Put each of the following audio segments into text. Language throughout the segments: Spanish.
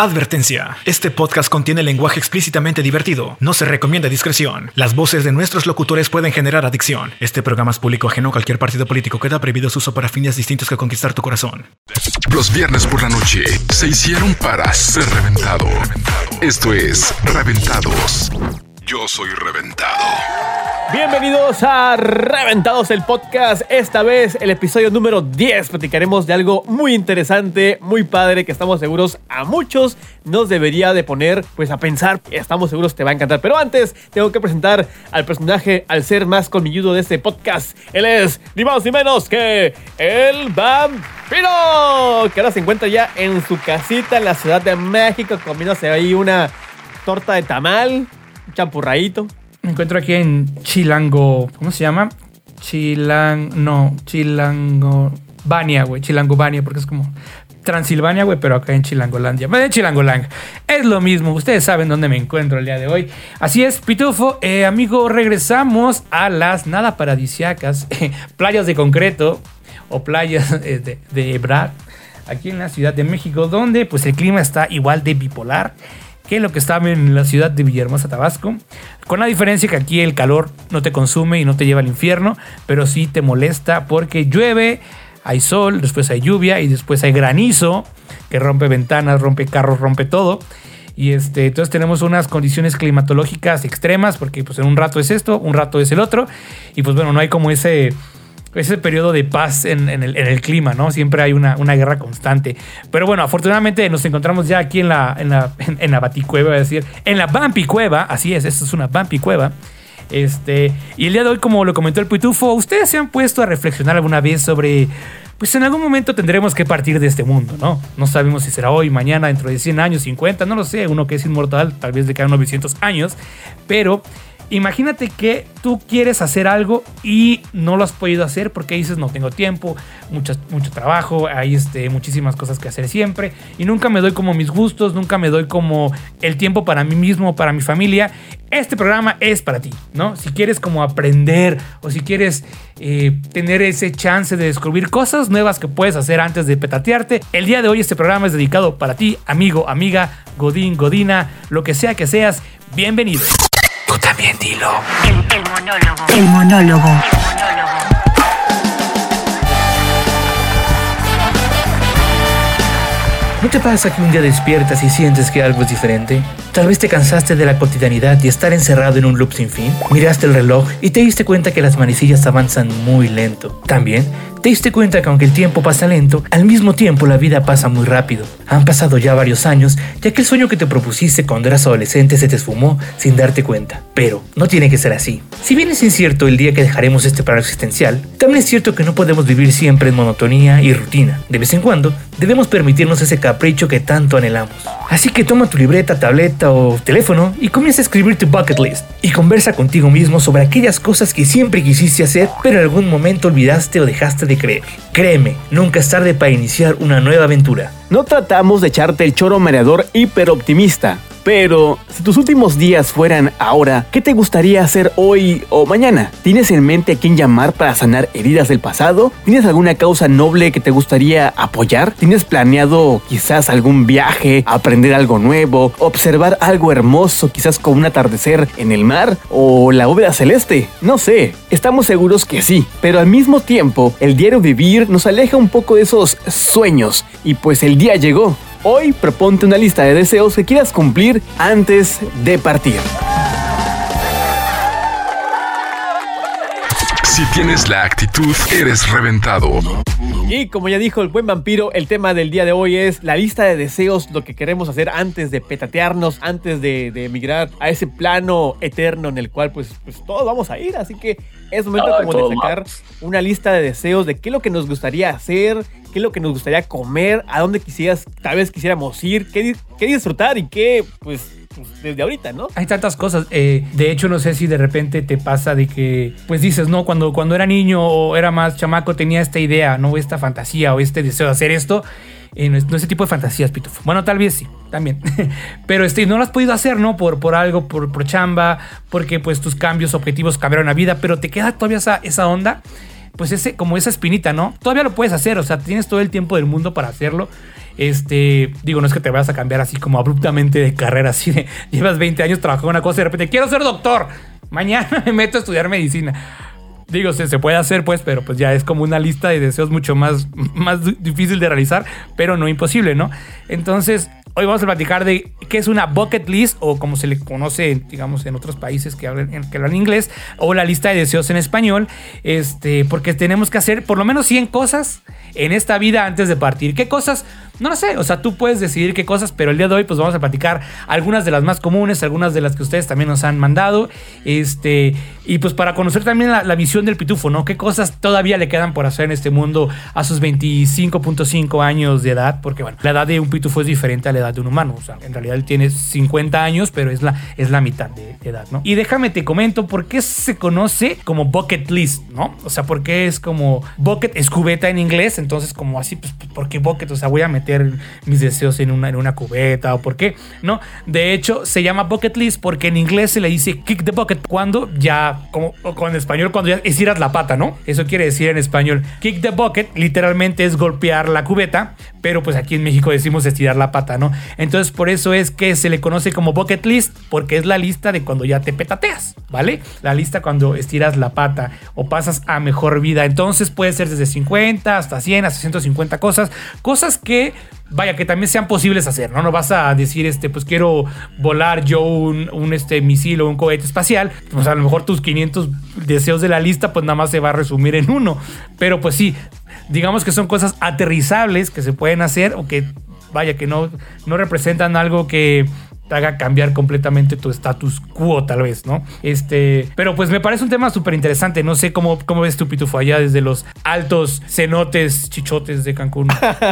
Advertencia. Este podcast contiene lenguaje explícitamente divertido. No se recomienda discreción. Las voces de nuestros locutores pueden generar adicción. Este programa es público ajeno a cualquier partido político. Queda prohibido su uso para fines distintos que conquistar tu corazón. Los viernes por la noche se hicieron para ser reventado. Esto es Reventados. Yo soy reventado. Bienvenidos a Reventados el podcast. Esta vez el episodio número 10. Platicaremos de algo muy interesante, muy padre, que estamos seguros a muchos nos debería de poner pues a pensar. Estamos seguros te va a encantar. Pero antes tengo que presentar al personaje, al ser más colmilludo de este podcast. Él es ni más ni menos que el vampiro. Que ahora se encuentra ya en su casita en la Ciudad de México comiéndose ahí una torta de tamal, champurradito. Me encuentro aquí en Chilango. ¿Cómo se llama? Chilang. No, Chilangobania, güey. Chilangobania, porque es como Transilvania, güey, pero acá en Chilangolandia. De Chilangolang. Es lo mismo. Ustedes saben dónde me encuentro el día de hoy. Así es, Pitufo. Eh, amigo, regresamos a las nada paradisiacas playas de concreto o playas eh, de, de Ebrard. Aquí en la Ciudad de México, donde pues el clima está igual de bipolar que lo que estaba en la ciudad de Villahermosa, Tabasco. Con la diferencia que aquí el calor no te consume y no te lleva al infierno, pero sí te molesta porque llueve, hay sol, después hay lluvia y después hay granizo que rompe ventanas, rompe carros, rompe todo. Y este, entonces tenemos unas condiciones climatológicas extremas porque pues en un rato es esto, un rato es el otro. Y pues bueno, no hay como ese ese periodo de paz en, el, clima, ¿no? Siempre hay una, guerra constante. Pero bueno, afortunadamente nos encontramos ya aquí en la, en la, en, decir, en la Bampi Cueva, así es, esta es una Bampi Cueva. Este, y el día de hoy, como lo comentó el Pitufo, ustedes se han puesto a reflexionar alguna vez sobre, pues en algún momento tendremos que partir de este mundo, ¿no? No sabemos si será hoy, mañana, dentro de 100 años, 50, no lo sé, uno que es inmortal, tal vez de cada 900 años, pero Imagínate que tú quieres hacer algo y no lo has podido hacer porque dices no tengo tiempo, mucho, mucho trabajo, hay este, muchísimas cosas que hacer siempre y nunca me doy como mis gustos, nunca me doy como el tiempo para mí mismo, para mi familia. Este programa es para ti, ¿no? Si quieres como aprender o si quieres eh, tener ese chance de descubrir cosas nuevas que puedes hacer antes de petatearte, el día de hoy este programa es dedicado para ti, amigo, amiga, godín, godina, lo que sea que seas, bienvenido. Tú también dilo. El, monólogo. El monólogo. ¿No te pasa que un día despiertas y sientes que algo es diferente? Tal vez te cansaste de la cotidianidad y estar encerrado en un loop sin fin. Miraste el reloj y te diste cuenta que las manecillas avanzan muy lento. También te diste cuenta que aunque el tiempo pasa lento, al mismo tiempo la vida pasa muy rápido. Han pasado ya varios años ya que el sueño que te propusiste cuando eras adolescente se te esfumó sin darte cuenta. Pero no tiene que ser así. Si bien es incierto el día que dejaremos este plano existencial, también es cierto que no podemos vivir siempre en monotonía y rutina. De vez en cuando, debemos permitirnos ese capricho que tanto anhelamos. Así que toma tu libreta, tableta o teléfono y comienza a escribir tu bucket list. Y conversa contigo mismo sobre aquellas cosas que siempre quisiste hacer, pero en algún momento olvidaste o dejaste de creer. Créeme, nunca es tarde para iniciar una nueva aventura. No tratamos de echarte el choro mareador hiperoptimista. Pero, si tus últimos días fueran ahora, ¿qué te gustaría hacer hoy o mañana? ¿Tienes en mente a quién llamar para sanar heridas del pasado? ¿Tienes alguna causa noble que te gustaría apoyar? ¿Tienes planeado quizás algún viaje, aprender algo nuevo, observar algo hermoso, quizás como un atardecer en el mar o la bóveda celeste? No sé, estamos seguros que sí, pero al mismo tiempo, el diario vivir nos aleja un poco de esos sueños y pues el día llegó. Hoy proponte una lista de deseos que quieras cumplir antes de partir. Si tienes la actitud, eres reventado. Y como ya dijo el buen vampiro, el tema del día de hoy es la lista de deseos, lo que queremos hacer antes de petatearnos, antes de, emigrar a ese plano eterno en el cual pues, pues todos vamos a ir. Así que es momento como de sacar una lista de deseos de qué es lo que nos gustaría hacer, qué es lo que nos gustaría comer, a dónde quisieras, tal vez quisiéramos ir, qué, qué disfrutar y qué, pues, pues, desde ahorita, ¿no? Hay tantas cosas. Eh, de hecho, no sé si de repente te pasa de que, pues dices, no, cuando, cuando era niño o era más chamaco tenía esta idea, ¿no? Esta fantasía o este deseo de hacer esto. Eh, no, ese tipo de fantasías, Pitufo. Bueno, tal vez sí, también. Pero este, no lo has podido hacer, ¿no? Por, por algo, por, por chamba, porque pues tus cambios, objetivos cambiaron la vida, pero te queda todavía esa, esa onda pues ese, como esa espinita, ¿no? Todavía lo puedes hacer, o sea, tienes todo el tiempo del mundo para hacerlo. Este, digo, no es que te vayas a cambiar así como abruptamente de carrera, así de llevas 20 años trabajando en una cosa y de repente quiero ser doctor. Mañana me meto a estudiar medicina. Digo, se, se puede hacer, pues, pero pues ya es como una lista de deseos mucho más, más difícil de realizar, pero no imposible, ¿no? Entonces, hoy vamos a platicar de qué es una bucket list o como se le conoce, digamos, en otros países que hablan, que hablan inglés o la lista de deseos en español, este, porque tenemos que hacer por lo menos 100 cosas en esta vida antes de partir. ¿Qué cosas? No lo sé, o sea, tú puedes decidir qué cosas, pero el día de hoy pues vamos a platicar algunas de las más comunes, algunas de las que ustedes también nos han mandado, este, y pues para conocer también la, la visión del pitufo, ¿no? ¿Qué cosas todavía le quedan por hacer en este mundo a sus 25.5 años de edad? Porque bueno, la edad de un pitufo es diferente a la edad de un humano, o sea, en realidad él tiene 50 años, pero es la, es la mitad de, edad, ¿no? Y déjame te comento por qué se conoce como bucket list, ¿no? O sea, por qué es como bucket es cubeta en inglés, entonces como así, pues, ¿por qué bucket? O sea, voy a meter mis deseos en una, en una cubeta o por qué, ¿no? De hecho, se llama bucket list porque en inglés se le dice kick the bucket cuando ya, como con español, cuando ya estiras la pata, ¿no? Eso quiere decir en español kick the bucket, literalmente es golpear la cubeta, pero pues aquí en México decimos estirar la pata, ¿no? Entonces, por eso es que se le conoce como bucket list porque es la lista de cuando ya te petateas, ¿vale? La lista cuando estiras la pata o pasas a mejor vida. Entonces puede ser desde 50 hasta 100, hasta 150 cosas, cosas que vaya, que también sean posibles hacer, ¿no? No vas a decir, este, pues quiero volar yo un, un, este, misil o un cohete espacial, pues a lo mejor tus 500 deseos de la lista, pues nada más se va a resumir en uno. Pero pues sí, digamos que son cosas aterrizables que se pueden hacer o que, vaya, que no, no representan algo que te haga cambiar completamente tu status quo, tal vez, ¿no? Este, pero pues me parece un tema súper interesante. No sé cómo, cómo ves tu pitufo allá desde los altos cenotes, chichotes de Cancún.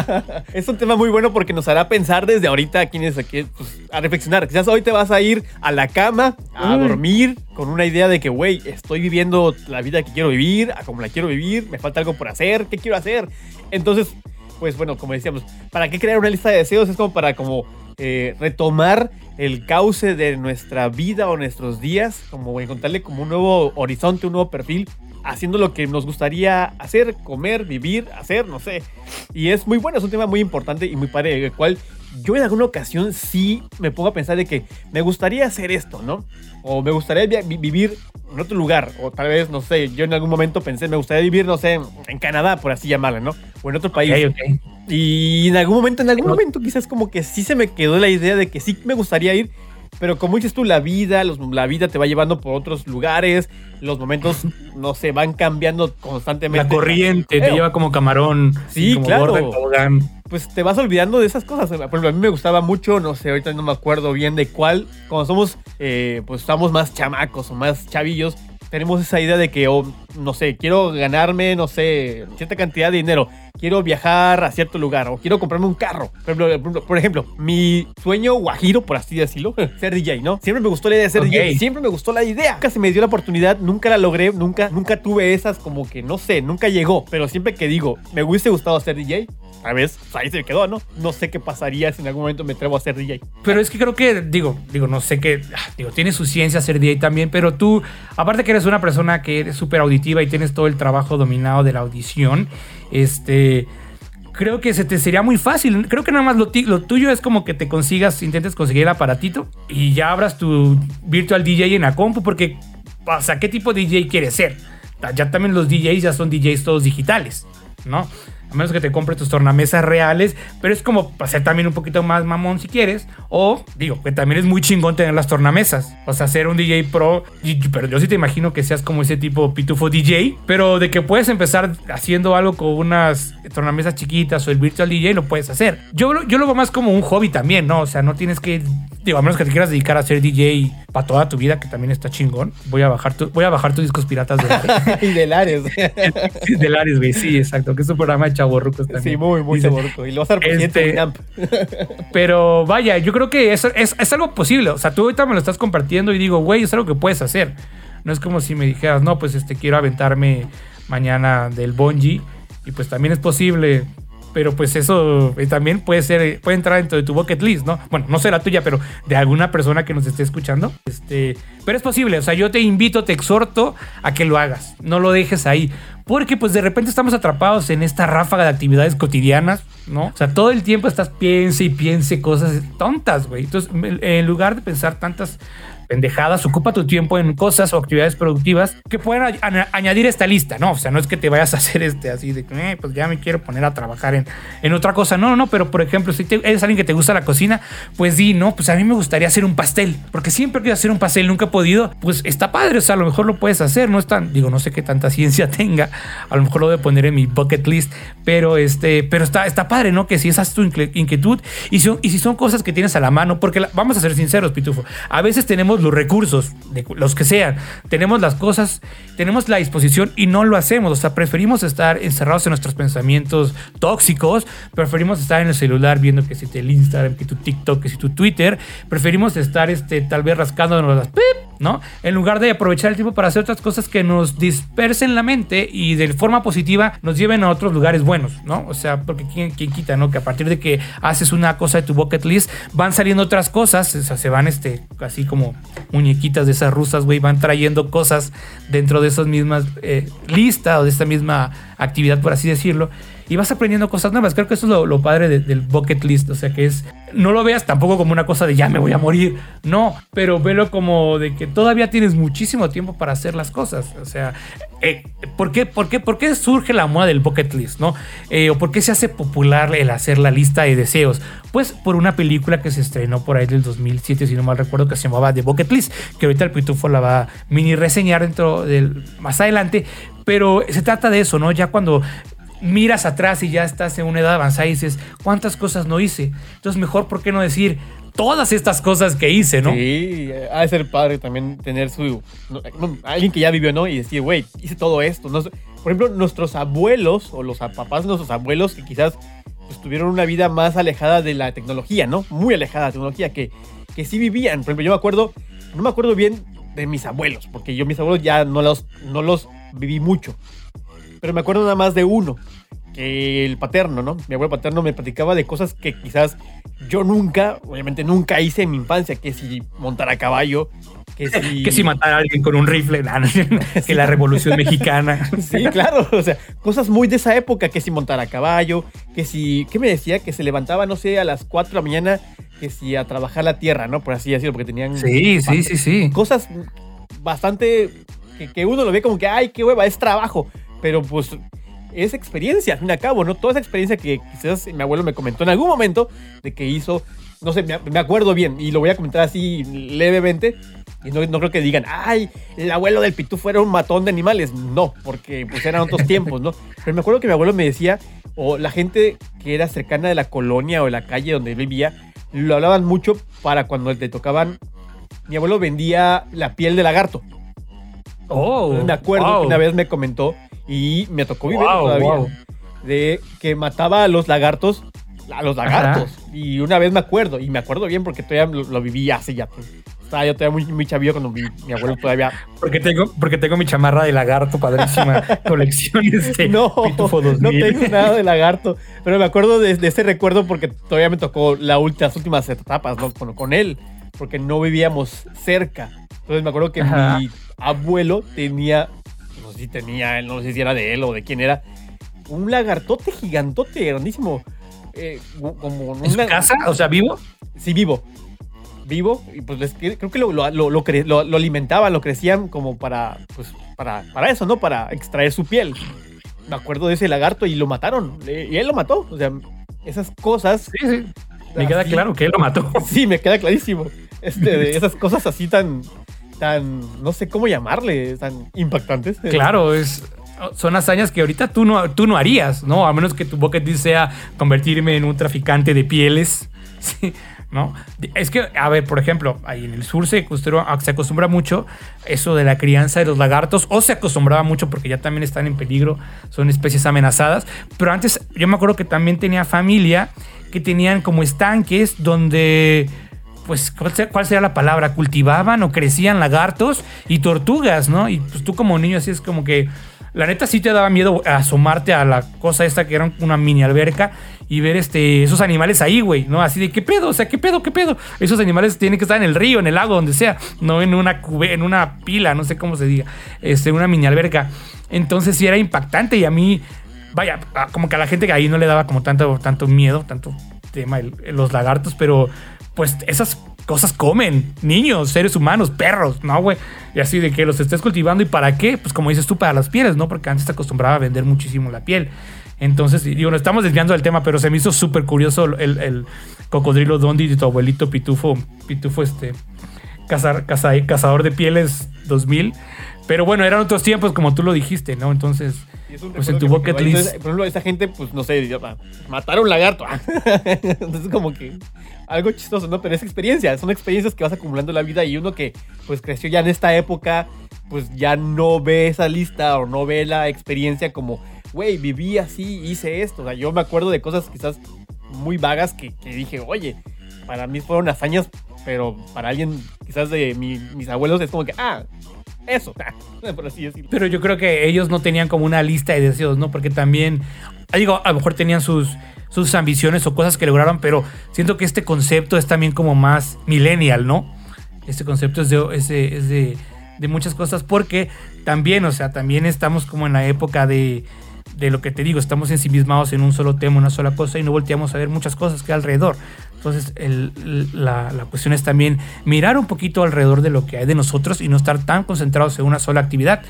es un tema muy bueno porque nos hará pensar desde ahorita quienes aquí pues, a reflexionar. Quizás hoy te vas a ir a la cama a Mm. dormir con una idea de que, güey, estoy viviendo la vida que quiero vivir, a como la quiero vivir, me falta algo por hacer, ¿qué quiero hacer? Entonces, pues bueno, como decíamos, ¿para qué crear una lista de deseos? Es como para como eh, retomar el cauce de nuestra vida o nuestros días, como encontrarle como un nuevo horizonte, un nuevo perfil, haciendo lo que nos gustaría hacer, comer, vivir, hacer, no sé. Y es muy bueno, es un tema muy importante y muy padre, el cual yo en alguna ocasión sí me pongo a pensar de que me gustaría hacer esto, ¿no? O me gustaría vi vivir en otro lugar, o tal vez, no sé, yo en algún momento pensé, me gustaría vivir, no sé, en Canadá, por así llamarla, ¿no? O en otro país. Y en algún momento, en algún momento quizás como que sí se me quedó la idea de que sí me gustaría ir, pero como dices tú, la vida, los- la vida te va llevando por otros lugares, los momentos, no sé, van cambiando constantemente. La corriente te lleva como camarón. Sí, como claro. Pues te vas olvidando de esas cosas. Por ejemplo, a mí me gustaba mucho, no sé, ahorita no me acuerdo bien de cuál. Cuando somos, eh, pues estamos más chamacos o más chavillos, tenemos esa idea de que, oh, no sé, quiero ganarme, no sé, cierta cantidad de dinero. Quiero viajar a cierto lugar o quiero comprarme un carro. Por ejemplo, por ejemplo, mi sueño guajiro, por así decirlo, ser DJ, ¿no? Siempre me gustó la idea de ser Ok. DJ. Siempre me gustó la idea. Nunca se me dio la oportunidad, nunca la logré, nunca, nunca tuve esas como que, no sé, nunca llegó. Pero siempre que digo, me hubiese gustado ser DJ, veces pues, ahí se me quedó, ¿no? No sé qué pasaría si en algún momento me atrevo a ser DJ. Pero es que creo que, digo, digo, no sé qué, ah, digo, tiene su ciencia ser DJ también, pero tú, aparte que eres una persona que eres súper auditiva y tienes todo el trabajo dominado de la audición, este, creo que se te sería muy fácil. Creo que nada más lo, tuyo es como que te consigas, intentes conseguir el aparatito y ya abras tu virtual DJ en la compu, porque, o ¿qué tipo de DJ quieres ser? Ya también los DJs ya son DJs todos digitales, ¿no? A menos que te compres tus tornamesas reales, pero es como para ser también un poquito más mamón si quieres. O, digo, que también es muy chingón tener las tornamesas. O sea, ser un DJ pro. Pero yo sí te imagino que seas como ese tipo pitufo DJ. Pero de que puedes empezar haciendo algo con unas tornamesas chiquitas o el virtual DJ, lo puedes hacer. Yo, lo- yo lo veo más como un hobby también, ¿no? O sea, no tienes que. Digo, a menos que te quieras dedicar a ser DJ para toda tu vida, que también está chingón. Voy a bajar, tu, voy a bajar tus discos piratas de, y del Ares. del Ares, güey. Sí, exacto. Que es un programa de chavorrucos también. sí, muy, muy Dice, chavorruco. Y lo vas a dar presidente Este-. Pero vaya, yo creo que es, es, es algo posible. O sea, tú ahorita me lo estás compartiendo y digo, güey, es algo que puedes hacer. No es como si me dijeras, no, pues este quiero aventarme mañana del bungee. Y pues también es posible pero pues eso eh, también puede ser, puede entrar dentro de tu bucket list, ¿no? Bueno, no será tuya, pero de alguna persona que nos esté escuchando. Este, pero es posible, o sea, yo te invito, te exhorto a que lo hagas, no lo dejes ahí. Porque pues de repente estamos atrapados en esta ráfaga de actividades cotidianas, ¿no? O sea, todo el tiempo estás piense y piense cosas tontas, güey. Entonces, en lugar de pensar tantas pendejadas, ocupa tu tiempo en cosas o actividades productivas que puedan añadir esta lista, ¿no? O sea, no es que te vayas a hacer este así de eh, pues ya me quiero poner a trabajar en, en otra cosa. No, no, pero por ejemplo, si eres alguien que te gusta la cocina, pues di, no, pues a mí me gustaría hacer un pastel, porque siempre quiero hacer un pastel, nunca he podido, pues está padre, o sea, a lo mejor lo puedes hacer, no es tan, digo, no sé qué tanta ciencia tenga, a lo mejor lo voy a poner en mi bucket list, pero este, pero está, está padre, ¿no? Que si esa es tu inquietud y, son, y si son cosas que tienes a la mano, porque vamos a ser sinceros, Pitufo, a veces tenemos los recursos, de los que sean. Tenemos las cosas, tenemos la disposición y no lo hacemos. O sea, preferimos estar encerrados en nuestros pensamientos tóxicos, preferimos estar en el celular viendo que si te el Instagram, que tu TikTok, que si tu Twitter, preferimos estar este, tal vez rascándonos las pip, ¿no? En lugar de aprovechar el tiempo para hacer otras cosas que nos dispersen la mente y de forma positiva nos lleven a otros lugares buenos, ¿no? O sea, porque quién, quién quita, ¿no? Que a partir de que haces una cosa de tu bucket list, van saliendo otras cosas, o sea, se van este, así como muñequitas de esas rusas, güey, van trayendo cosas dentro de esas mismas eh, listas o de esta misma actividad, por así decirlo y vas aprendiendo cosas nuevas. Creo que eso es lo, padre del bucket list. O sea, que es, no lo veas tampoco como una cosa de ya me voy a morir. No, pero velo como de que todavía tienes muchísimo tiempo para hacer las cosas. O sea, eh, ¿por, qué, por, qué, ¿por qué surge la moda del bucket list? ¿no? Eh, ¿O por qué se hace popular el hacer la lista de deseos? Pues por una película que se estrenó por ahí del 2007, si no mal recuerdo, que se llamaba The Bucket List, que ahorita el Pitufo la va a mini reseñar dentro del más adelante. Pero se trata de eso, ¿no? Ya cuando miras atrás y ya estás en una edad avanzada y dices, ¿cuántas cosas no hice? Entonces, mejor, ¿por qué no decir todas estas cosas que hice, no? Sí, ha de ser padre también tener su. alguien que ya vivió, ¿no? Y decir, güey, hice todo esto. Por ejemplo, nuestros abuelos o los papás de nuestros abuelos que quizás pues, tuvieron una vida más alejada de la tecnología, ¿no? Muy alejada de la tecnología, que, que sí vivían. Por ejemplo, yo me acuerdo, no me acuerdo bien de mis abuelos, porque yo mis abuelos ya no los viví mucho pero me acuerdo nada más de uno, que el paterno, ¿no? Mi abuelo paterno me platicaba de cosas que quizás yo nunca, obviamente nunca hice en mi infancia, que si montar a caballo, que si... que si matar a alguien con un rifle, que la revolución mexicana. Sí, claro, o sea, cosas muy de esa época, que si montar a caballo, que si, ¿qué me decía? Que se levantaba, no sé, a las 4 de la mañana, que si a trabajar la tierra, ¿no? Por así decirlo, porque tenían... Sí, sí, sí, sí. Cosas bastante que, uno lo ve como que, ay, qué hueva, es trabajo pero pues es experiencia, al fin y al cabo, ¿no? Toda esa experiencia que quizás mi abuelo me comentó en algún momento de que hizo, no sé, me, acuerdo bien y lo voy a comentar así levemente. Y no, no, creo que digan, ay, el abuelo del pitufo era un matón de animales. No, porque pues eran otros tiempos, ¿no? Pero me acuerdo que mi abuelo me decía, o la gente que era cercana de la colonia o la calle donde vivía, lo hablaban mucho para cuando le tocaban. Mi abuelo vendía la piel de lagarto. Oh, me acuerdo que una vez me comentó y me tocó vivir todavía. De que mataba a los lagartos. A los lagartos. Y una vez me acuerdo, y me acuerdo bien porque todavía lo, viví hace ya. Pues, estaba yo todavía muy, muy chavillo cuando mi, mi abuelo todavía. Porque tengo, porque tengo mi chamarra de lagarto, padrísima colección. Este no, no tengo nada de lagarto. Pero me acuerdo de, ese recuerdo porque todavía me tocó la las últimas etapas ¿no? con, con él. Porque no vivíamos cerca. Entonces me acuerdo que mi abuelo tenía si tenía, no sé si era de él o de quién era, un lagartote gigantote, grandísimo. Eh, como ¿En su casa? O sea, vivo. Sí, vivo. Vivo. Y pues creo que lo, lo, lo, alimentaban, lo crecían como para, pues, para, para eso, ¿no? Para extraer su piel. Me acuerdo de ese lagarto y lo mataron. Y él lo mató. O sea, esas cosas. Sí, sí. Me queda claro que él lo mató. Sí, me queda clarísimo. Este, de esas cosas así tan, tan, no sé cómo llamarle, tan impactantes. Claro, es, son hazañas que ahorita tú no, tú no harías, ¿no? A menos que tu bucket list sea convertirme en un traficante de pieles. Sí, ¿no? Es que, a ver, por ejemplo, ahí en el sur se acostumbra, se acostumbra mucho eso de la crianza de los lagartos, o se acostumbraba mucho porque ya también están en peligro, son especies amenazadas. Pero antes, yo me acuerdo que también tenía familia que tenían como estanques donde pues, ¿cuál sería la palabra? Cultivaban o crecían lagartos y tortugas, ¿no? Y pues tú como niño así es como que la neta sí te daba miedo asomarte a la cosa esta que era una mini alberca y ver este, esos animales ahí, güey, ¿no? Así de, ¿qué pedo? O sea, ¿qué pedo? ¿Qué pedo? Esos animales tienen que estar en el río, en el lago, donde sea, no en una, cube, en una pila, no sé cómo se diga, este, una mini alberca. Entonces sí era impactante y a mí, vaya, como que a la gente que ahí no le daba como tanto, tanto miedo, tanto tema, los lagartos, pero pues esas cosas comen niños, seres humanos, perros, ¿no, güey? Y así de que los estés cultivando y para qué, pues como dices tú, para las pieles, ¿no? Porque antes te acostumbraba a vender muchísimo la piel. Entonces, digo, nos estamos desviando del tema, pero se me hizo súper curioso el, cocodrilo Dondi de tu abuelito Pitufo, Pitufo, este, cazar, cazador de pieles 2000. Pero bueno, eran otros tiempos, como tú lo dijiste, ¿no? Entonces, pues en tu bucket list. por ejemplo, esta gente, pues no sé, matar a un lagarto. Entonces, como que algo chistoso, ¿no? Pero es experiencia, son experiencias que vas acumulando en la vida y uno que, pues, creció ya en esta época, pues ya no ve esa lista o no ve la experiencia como güey, viví así, hice esto. O sea, yo me acuerdo de cosas quizás muy vagas que, dije, oye, para mí fueron hazañas, pero para alguien quizás de mis abuelos es como que, ah, eso, por así decirlo. Pero yo creo que ellos no tenían como una lista de deseos, ¿no? Porque también, digo, a lo mejor tenían sus, sus ambiciones o cosas que lograron, pero siento que este concepto es también como más millennial, ¿no? Este concepto es de, es de, de muchas cosas porque también, o sea, también estamos como en la época de de lo que te digo, estamos ensimismados en un solo tema, una sola cosa y no volteamos a ver muchas cosas que hay alrededor. Entonces, la, la, cuestión es también mirar un poquito alrededor de lo que hay de nosotros y no estar tan concentrados en una sola actividad.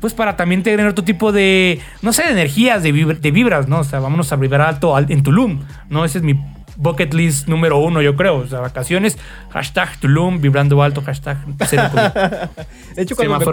Pues para también tener otro tipo de, no sé, de energías, de, de vibras, ¿no? O sea, vámonos a vibrar alto en Tulum, ¿no? Ese es mi bucket list número uno, yo creo. O sea, vacaciones, hashtag Tulum, vibrando alto, hashtag De hecho, cuando,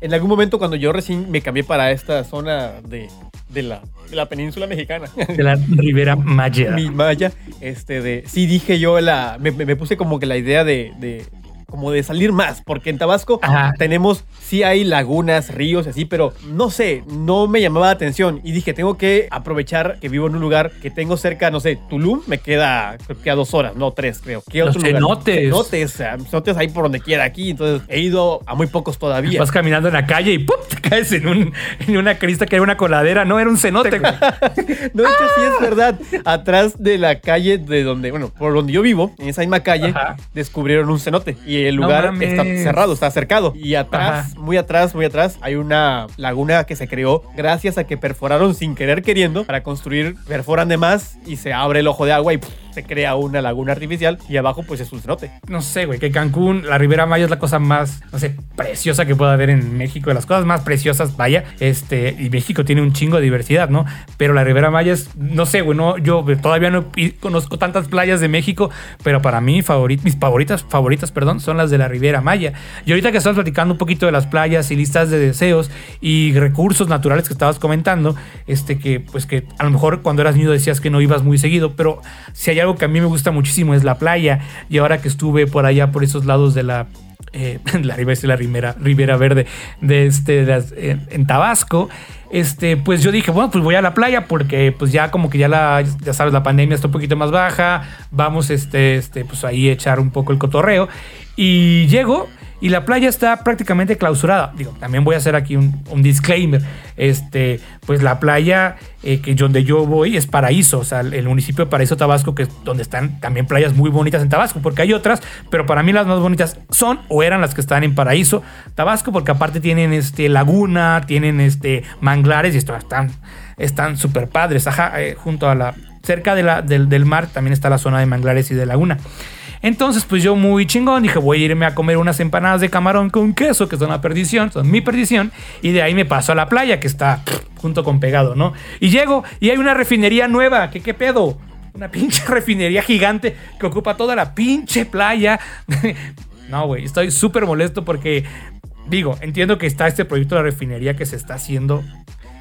en algún momento cuando yo recién me cambié para esta zona de, de la, de la península mexicana. De la Ribera Maya. Mi Maya. Este de. Sí, dije yo la. Me, me puse como que la idea de, de como de salir más, porque en Tabasco tenemos, sí hay lagunas, ríos así, pero no sé, no me llamaba la atención y dije, tengo que aprovechar que vivo en un lugar que tengo cerca, no sé, Tulum me queda, creo que a dos horas, no tres, creo. ¿Qué Los otro cenotes. Cenotes, cenotes ahí por donde quiera aquí, entonces he ido a muy pocos todavía. Vas caminando en la calle y ¡pum! te caes en, un, en una crista que era una coladera, no, era un cenote. no, hecho sí es verdad, atrás de la calle de donde, bueno, por donde yo vivo, en esa misma calle, descubrieron un cenote y el lugar está cerrado, está cercado. Y atrás, muy atrás, muy atrás, hay una laguna que se creó gracias a que perforaron sin querer queriendo para construir, perforan de más y se abre el ojo de agua y se crea una laguna artificial y abajo pues es un cenote. No sé, güey, que Cancún, la Ribera Maya es la cosa más, no sé, preciosa que pueda haber en México, de las cosas más preciosas, vaya, este, y México tiene un chingo de diversidad, ¿no? Pero la Ribera Maya es, no sé, güey, no, yo todavía no conozco tantas playas de México, pero para mí favorit, mis favoritas, favoritas, perdón, son las de la Ribera Maya. Y ahorita que estamos platicando un poquito de las playas y listas de deseos y recursos naturales que estabas comentando, este, que pues que a lo mejor cuando eras niño decías que no ibas muy seguido, pero si hay algo que a mí me gusta muchísimo es la playa. Y ahora que estuve por allá, por esos lados de la eh, la la Ribera, Verde de este, en, Tabasco, este, pues yo dije, bueno, pues voy a la playa porque pues ya como que ya la, ya sabes, la pandemia está un poquito más baja, vamos este, este, pues ahí echar un poco el cotorreo. Y llego y la playa está prácticamente clausurada. Digo, también voy a hacer aquí un, disclaimer. Este, pues la playa eh, que donde yo voy es Paraíso, o sea, el municipio de Paraíso, Tabasco, que es donde están también playas muy bonitas en Tabasco, porque hay otras, pero para mí las más bonitas son o eran las que están en Paraíso, Tabasco, porque aparte tienen este laguna, tienen este manglares y están están súper padres, ajá, eh, junto a la cerca de la, del mar también está la zona de manglares y de laguna. Entonces, pues yo muy chingón dije, voy a irme a comer unas empanadas de camarón con queso, que son la perdición, son mi perdición, y de ahí me paso a la playa, que está junto con pegado, ¿no? Y llego y hay una refinería nueva, que qué pedo. Una pinche refinería gigante que ocupa toda la pinche playa. no, güey, estoy súper molesto porque, digo, entiendo que está este proyecto de la refinería que se está haciendo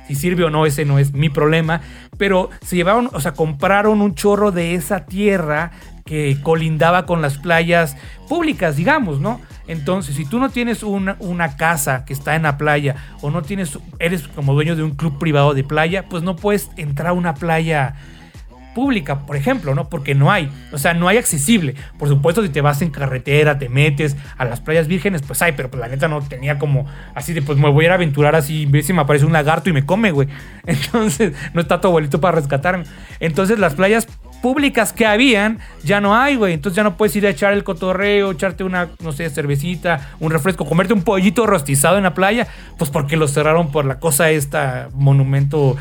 si sirve o no, ese no es mi problema. Pero se llevaron, o sea, compraron un chorro de esa tierra que colindaba con las playas públicas, digamos, ¿no? Entonces, si tú no tienes una, casa que está en la playa o no tienes, eres como dueño de un club privado de playa, pues no puedes entrar a una playa pública, por ejemplo, ¿no? Porque no hay, o sea, no hay accesible. Por supuesto, si te vas en carretera, te metes a las playas vírgenes, pues hay, pero pues la neta no tenía como así de, pues me voy a ir a aventurar así, ver si me aparece un lagarto y me come, güey. Entonces, no está tu abuelito para rescatarme. Entonces, las playas públicas que habían, ya no hay, güey. Entonces ya no puedes ir a echar el cotorreo, echarte una, no sé, cervecita, un refresco, comerte un pollito rostizado en la playa, pues porque lo cerraron por la cosa esta, monumento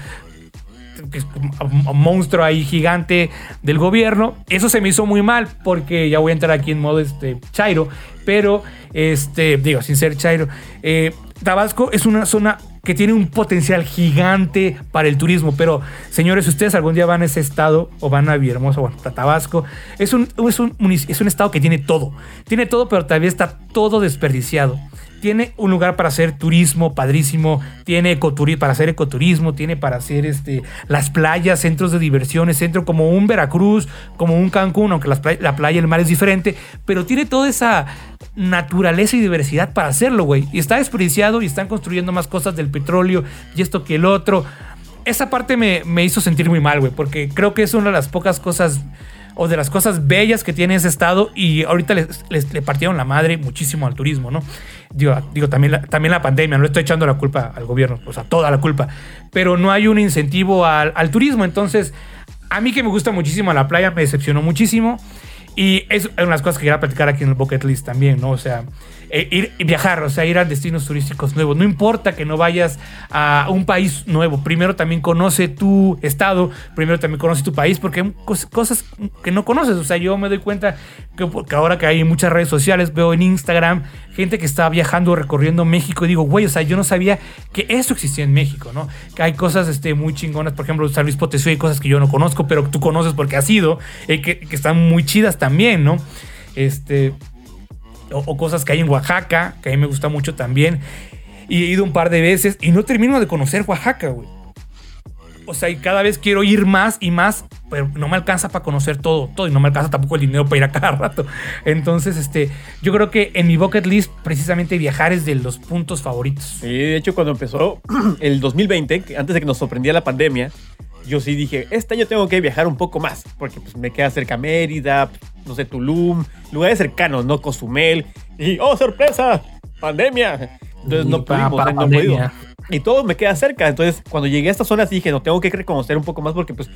que es un monstruo ahí gigante del gobierno. Eso se me hizo muy mal porque ya voy a entrar aquí en modo este, Chairo, pero este, digo, sin ser Chairo, eh, Tabasco es una zona que tiene un potencial gigante para el turismo, pero señores, si ustedes algún día van a ese estado o van a Villahermosa o a Tabasco, es un, es, un, es un estado que tiene todo, tiene todo, pero todavía está todo desperdiciado tiene un lugar para hacer turismo padrísimo, tiene ecoturismo, para hacer ecoturismo, tiene para hacer este, las playas, centros de diversiones, centro como un Veracruz, como un Cancún, aunque la playa, la playa y el mar es diferente, pero tiene toda esa naturaleza y diversidad para hacerlo, güey. Y está desperdiciado y están construyendo más cosas del petróleo y esto que el otro. Esa parte me, me hizo sentir muy mal, güey, porque creo que es una de las pocas cosas o de las cosas bellas que tiene ese estado y ahorita le partieron la madre muchísimo al turismo, ¿no? Digo, digo también, la, también la pandemia, no estoy echando la culpa al gobierno, o sea, toda la culpa, pero no hay un incentivo al, al turismo, entonces a mí que me gusta muchísimo la playa me decepcionó muchísimo y es una de las cosas que quería platicar aquí en el bucket list también, ¿no? O sea, eh, ir viajar, o sea, ir a destinos turísticos nuevos. No importa que no vayas a un país nuevo. Primero también conoce tu estado, primero también conoce tu país, porque hay cosas que no conoces. O sea, yo me doy cuenta que, ahora que hay muchas redes sociales, veo en Instagram gente que está viajando, recorriendo México y digo, güey, o sea, yo no sabía que eso existía en México, ¿no? Que hay cosas este, muy chingonas, por ejemplo, San Luis Potosí hay cosas que yo no conozco, pero tú conoces porque has ido, eh, que, que están muy chidas también, ¿no? Este, o, cosas que hay en Oaxaca, que a mí me gusta mucho también. Y he ido un par de veces y no termino de conocer Oaxaca, güey. O sea, y cada vez quiero ir más y más, pero no me alcanza para conocer todo, todo, y no me alcanza tampoco el dinero para ir a cada rato. Entonces, este, yo creo que en mi bucket list, precisamente viajar es de los puntos favoritos. Sí, de hecho, cuando empezó el 2020, antes de que nos sorprendía la pandemia, yo sí dije, este año tengo que viajar un poco más, porque pues me queda cerca Mérida, no sé, Tulum, lugares cercanos, ¿no? Cozumel. Y, ¡oh, sorpresa! ¡Pandemia! Entonces no pudimos, no podido. Y todo me queda cerca. Entonces, cuando llegué a estas zonas dije, no, tengo que reconocer un poco más porque pues,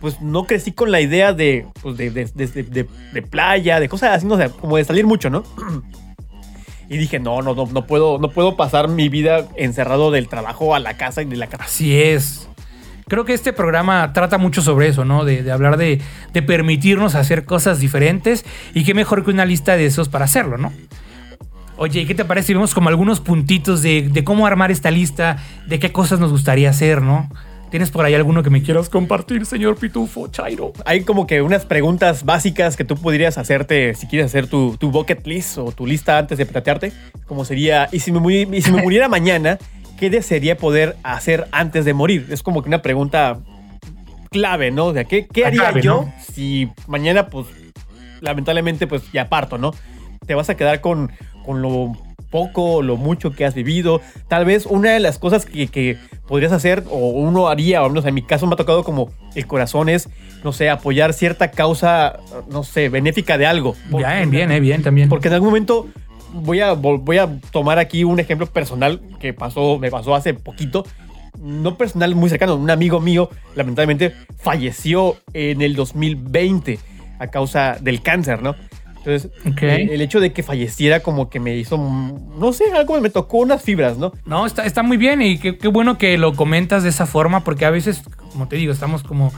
pues no crecí con la idea de, pues, de, de, de, de playa, de cosas así, no sé, como de salir mucho, ¿no? Y dije, no, no, no, no puedo, no puedo pasar mi vida encerrado del trabajo a la casa y de la casa. Así es creo que este programa trata mucho sobre eso, ¿no? De, hablar de, permitirnos hacer cosas diferentes y qué mejor que una lista de esos para hacerlo, ¿no? Oye, ¿qué te parece si vemos como algunos puntitos de, cómo armar esta lista, de qué cosas nos gustaría hacer, ¿no? ¿Tienes por ahí alguno que me quieras compartir, señor Pitufo, Chairo? Hay como que unas preguntas básicas que tú podrías hacerte si quieres hacer tu, bucket list o tu lista antes de platearte. Como sería, y si me, y si me muriera mañana, ¿qué desearía poder hacer antes de morir? Es como que una pregunta clave, ¿no? O sea, ¿qué, haría yo si mañana, pues, lamentablemente, pues ya parto, ¿no? Te vas a quedar con, con lo poco lo mucho que has vivido. Tal vez una de las cosas que, podrías hacer o uno haría, o menos en mi caso me ha tocado como el corazón es, no sé, apoyar cierta causa, no sé, benéfica de algo. Bien, bien, eh, bien también. Porque en algún momento voy a, voy a tomar aquí un ejemplo personal que pasó, me pasó hace poquito. No personal, muy cercano. Un amigo mío, lamentablemente, falleció en el 2020 a causa del cáncer, ¿no? Entonces, el, hecho de que falleciera como que me hizo, no sé, algo me tocó unas fibras, ¿no? No, está, está muy bien y qué, qué bueno que lo comentas de esa forma porque a veces, como te digo, estamos como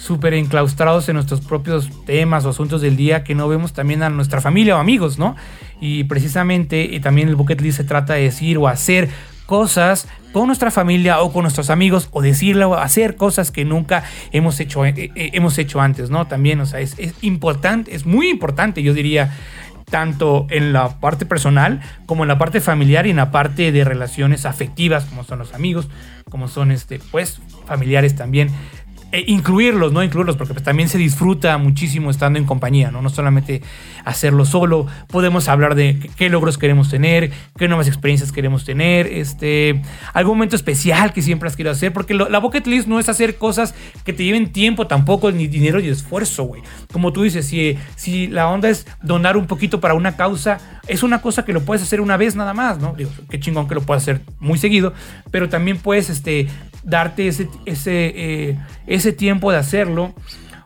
súper enclaustrados en nuestros propios temas o asuntos del día que no vemos también a nuestra familia o amigos, ¿no? Y precisamente y también el bucket list se trata de decir o hacer cosas con nuestra familia o con nuestros amigos o decirle o hacer cosas que nunca hemos hecho, eh, eh, hemos hecho antes, ¿no? También, o sea, es, es importante, es muy importante, yo diría, tanto en la parte personal como en la parte familiar y en la parte de relaciones afectivas, como son los amigos, como son este, pues, familiares también e incluirlos, ¿no? Incluirlos, porque pues, también se disfruta muchísimo estando en compañía, ¿no? No solamente hacerlo solo. Podemos hablar de qué- logros queremos tener, qué nuevas experiencias queremos tener, este, algún momento especial que siempre has querido hacer, porque la bucket list no es hacer cosas que te lleven tiempo tampoco, ni dinero ni esfuerzo, güey. Como tú dices, si, si la onda es donar un poquito para una causa, es una cosa que lo puedes hacer una vez nada más, ¿no? Digo, qué chingón que lo puedas hacer muy seguido, pero también puedes, este, darte ese, ese, eh, ese tiempo de hacerlo.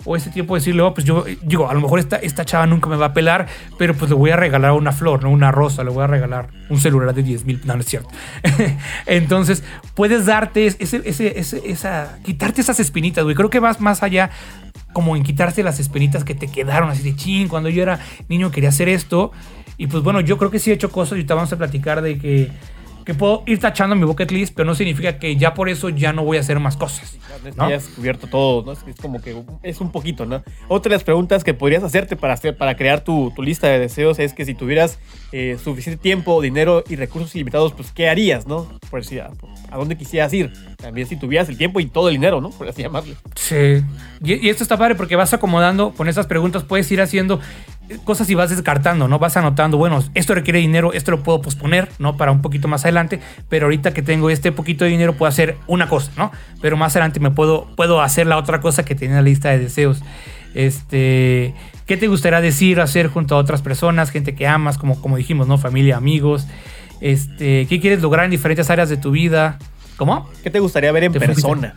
O ese tiempo de decirle, oh, pues yo, digo, a lo mejor esta, esta chava nunca me va a pelar, pero pues le voy a regalar una flor, ¿no? Una rosa, le voy a regalar un celular de 10 mil, no, no es cierto. Entonces, puedes darte ese, ese, ese- esa, quitarte esas espinitas, güey. Creo que vas más allá como en quitarte las espinitas que te quedaron así de ching, cuando yo era niño quería hacer esto. Y pues bueno, yo creo que sí he hecho cosas y ahorita vamos a platicar de que, que puedo ir tachando mi bucket list, pero no significa que ya por eso ya no voy a hacer más cosas. ¿no? Ya has cubierto todo, ¿no? Es, es como que es un poquito, ¿no? Otra de las preguntas que podrías hacerte para, hacer, para crear tu, tu lista de deseos es que si tuvieras eh, suficiente tiempo, dinero y recursos ilimitados, pues ¿qué harías, no? Por decir, a, a dónde quisieras ir. También si tuvieras el tiempo y todo el dinero, ¿no? Por así llamarle. Sí. Y, y esto está padre porque vas acomodando con esas preguntas, puedes ir haciendo cosas y vas descartando, ¿no? Vas anotando, bueno, esto requiere dinero, esto lo puedo posponer, ¿no? Para un poquito más adelante, pero ahorita que tengo este poquito de dinero puedo hacer una cosa, ¿no? Pero más adelante me puedo, puedo hacer la otra cosa que tenía en la lista de deseos. Este, ¿qué te gustaría decir, hacer junto a otras personas, gente que amas, como, como dijimos, ¿no? Familia, amigos. Este, ¿qué quieres lograr en diferentes áreas de tu vida? ¿Cómo? ¿Qué te gustaría ver en Te persona?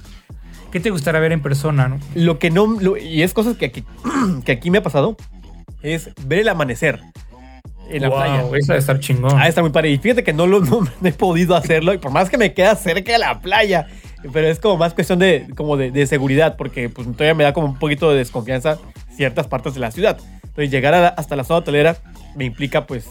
¿Qué te gustaría ver en persona, no? Lo que no, lo- y es cosas que aquí, que aquí me ha pasado, es ver el amanecer en la Wow, playa. Eso debe estar chingón. Ah, está muy padre. Y fíjate que no lo no, no he podido hacerlo. Y por más que me queda cerca de la playa. Pero es como más cuestión de, como de, de seguridad. Porque pues, todavía me da como un poquito de desconfianza ciertas partes de la ciudad. Entonces llegar a hasta la zona hotelera me implica pues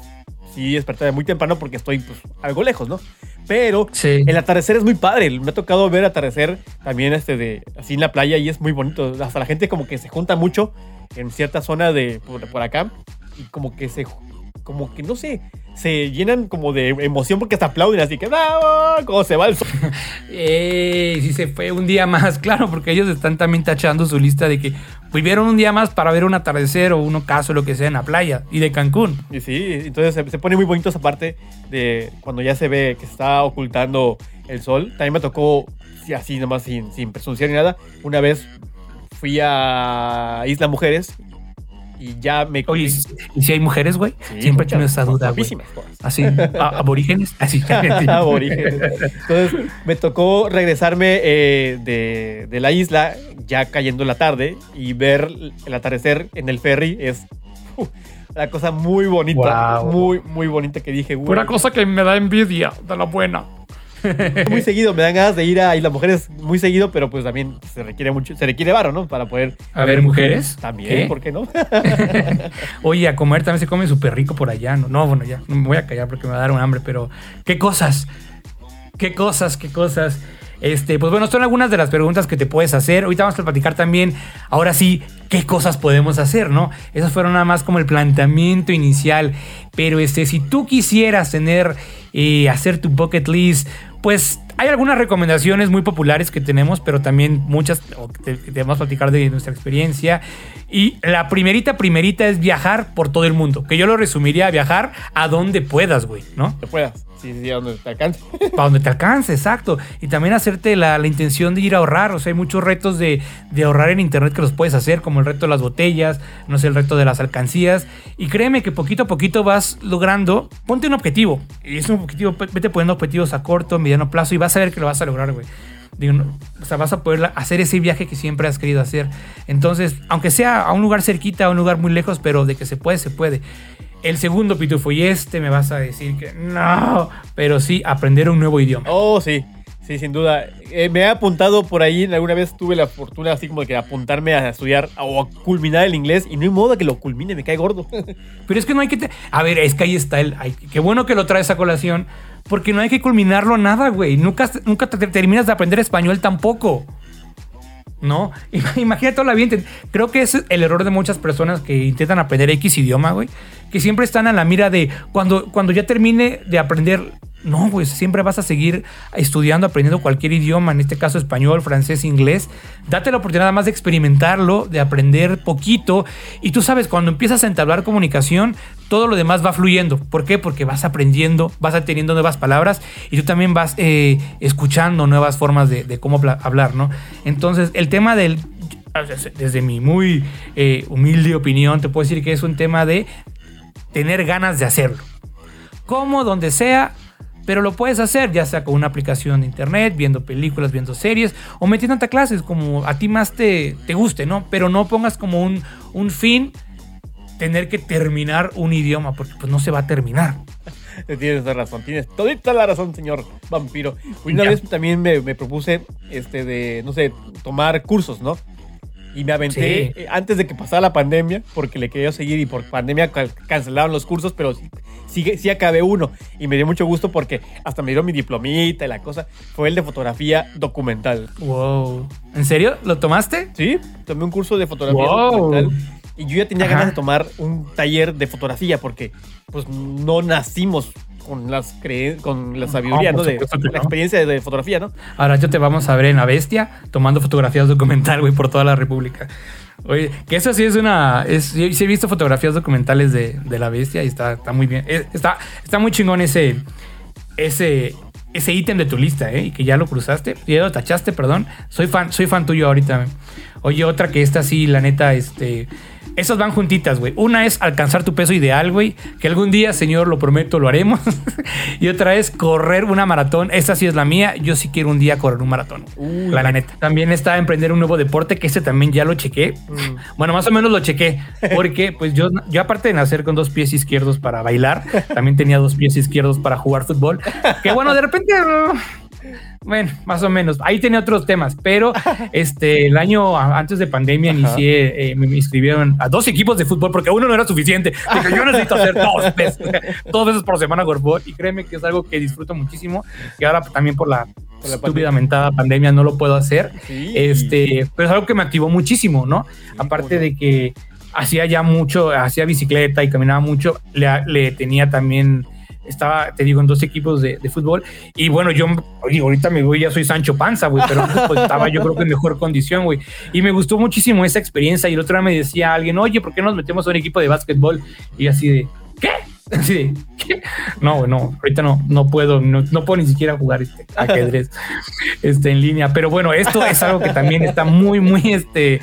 sí despertar muy temprano porque estoy pues algo lejos, ¿no? Pero Sí. el atardecer es muy padre. Me ha tocado ver atardecer también este de así en la playa y es muy bonito. Hasta la gente como que se junta mucho en cierta zona de por, por acá y como que se como que no sé, se llenan como de emoción porque hasta aplauden así que ¡Bravo! como se va el sol. Ey, sí se fue un día más, claro, porque ellos están también tachando su lista de que vivieron un día más para ver un atardecer o un ocaso, lo que sea, en la playa y de Cancún. Y sí, entonces se, se pone muy bonito esa parte de cuando ya se ve que se está ocultando el sol. También me tocó, sí, así nomás sin, sin presunciar ni nada, una vez fui a Isla Mujeres y ya me... Oye, ¿y si hay mujeres, güey? Sí, Siempre he tenido esa duda, güey. todas. Así, a- aborígenes, así. Aborígenes. Entonces me tocó regresarme eh, de, de la isla ya cayendo la tarde y ver el atardecer en el ferry es uh, una cosa muy bonita, Wow. muy muy bonita que dije, güey. Pura cosa que me da envidia de la buena. muy seguido, me dan ganas de ir a Isla Mujeres muy seguido, pero pues también se requiere mucho, se requiere varo, ¿no? Para poder A ver, mujeres. también, ¿Qué? ¿por qué no? Oye, a comer también se come súper rico por allá. No, no, bueno, ya, no me voy a callar porque me va a dar un hambre, pero ¿qué cosas? ¿Qué cosas? ¿Qué cosas? Este, pues bueno, son algunas de las preguntas que te puedes hacer. Ahorita vamos a platicar también, ahora sí, qué cosas podemos hacer, ¿no? Esos fueron nada más como el planteamiento inicial. Pero este, si tú quisieras tener, eh, hacer tu bucket list, pues hay algunas recomendaciones muy populares que tenemos, pero también muchas que te, vamos platicar de nuestra experiencia. Y la primerita, primerita es viajar por todo el mundo. Que yo lo resumiría a viajar a donde puedas, güey, ¿no? Que puedas, sí, sí, a donde te alcance. Para donde te alcance, exacto. Y también hacerte la, la intención de ir a ahorrar. O sea, hay muchos retos de, de ahorrar en internet que los puedes hacer, como el reto de las botellas, no sé, el reto de las alcancías. Y créeme que poquito a poquito vas logrando. Ponte un objetivo. Y es un objetivo, vete poniendo objetivos a corto, mediano plazo y vas a ver que lo vas a lograr, güey. O sea, vas a poder hacer ese viaje que siempre has querido hacer. Entonces, aunque sea a un lugar cerquita, a un lugar muy lejos, pero de que se puede, se puede. El segundo pitufo y este me vas a decir que no, pero sí aprender un nuevo idioma. Oh, sí, sí, sin duda. Eh, me he apuntado por ahí, alguna vez tuve la fortuna así como de que apuntarme a estudiar o a culminar el inglés y no hay modo que lo culmine, me cae gordo. Pero es que no hay que... te- A ver, es que ahí está el... ay, qué bueno que lo traes a colación, porque no hay que culminarlo nada, güey. Nunca, nunca te terminas de aprender español tampoco. ¿No? Imagínate la vida. Creo que es el error de muchas personas que intentan aprender X idioma, güey. Que siempre están a la mira de cuando, cuando ya termine de aprender No, pues siempre vas a seguir estudiando, aprendiendo cualquier idioma, en este caso español, francés, inglés. Date la oportunidad más de experimentarlo, de aprender poquito. Y tú sabes, cuando empiezas a entablar comunicación, todo lo demás va fluyendo. ¿Por qué? Porque vas aprendiendo, vas teniendo nuevas palabras y tú también vas eh, escuchando nuevas formas de, cómo hablar, ¿no? Entonces, el tema del desde mi muy eh, humilde opinión, te puedo decir que es un tema de tener ganas de hacerlo. Como, donde sea, pero lo puedes hacer ya sea con una aplicación de internet, viendo películas, viendo series o metiéndote a clases como a ti más te, te guste, ¿no? Pero no pongas como un, un fin tener que terminar un idioma porque pues no se va a terminar. Tienes razón, tienes toda la razón, señor vampiro. Una vez también me, me, propuse, este, de, no sé, tomar cursos, ¿no? Y me aventé eh, antes de que pasara la pandemia, porque le quería seguir y por pandemia cancelaron los cursos, pero sí, sí, acabé uno. Y me dio mucho gusto porque hasta me dieron mi diplomita y la cosa. Fue el de fotografía documental. Wow. ¿En serio? ¿Lo tomaste? Sí, tomé un curso de fotografía documental. Y yo ya tenía ganas de tomar un taller de fotografía porque pues no nacimos con las con la sabiduría, ¿no? De, la experiencia de, fotografía, ¿no? Ahora yo te vamos a ver en la bestia tomando fotografías documental, güey, por toda la República. Oye, que eso sí es una. Es, sí he visto fotografías documentales de, la bestia y está, está muy bien. Está, está muy chingón ese. Ese. Ese ítem de tu lista, ¿eh? Y que ya lo cruzaste, ya lo tachaste, perdón. Soy fan, soy fan tuyo ahorita. Oye, otra que está así, la neta, este esas van juntitas, güey. Una es alcanzar tu peso ideal, güey. Que algún día, señor, lo prometo, lo haremos. y otra es correr una maratón. Esa sí es la mía. Yo sí quiero un día correr un maratón. la, neta. También está emprender un nuevo deporte, que ese también ya lo chequé. Mm. Bueno, más o menos lo chequé. Porque, pues yo, yo aparte de nacer con dos pies izquierdos para bailar, también tenía dos pies izquierdos para jugar fútbol. Que bueno, de repente... Bueno, más o menos. Ahí tenía otros temas, pero este el año antes de pandemia inicié, eh, me inscribieron a dos equipos de fútbol porque uno no era suficiente. Dije, yo necesito hacer dos veces, dos veces por semana fútbol y créeme que es algo que disfruto muchísimo y ahora también por la, estúpida mentada pandemia no lo puedo hacer. Este, pero es algo que me activó muchísimo, ¿no? Aparte de que hacía ya mucho, hacía bicicleta y caminaba mucho, le, le tenía también estaba, te digo, en dos equipos de, fútbol. Y bueno, yo ahorita me voy, ya soy Sancho Panza, güey, pero pues, estaba yo creo que en mejor condición, güey. Y me gustó muchísimo esa experiencia. Y el otro día me decía alguien, oye, ¿por qué nos metemos a un equipo de básquetbol? Y así de, ¿qué? Así de, ¿qué? No, no, ahorita no, no puedo, no, no puedo ni siquiera jugar este ajedrez este, en línea. Pero bueno, esto es algo que también está muy, muy, este,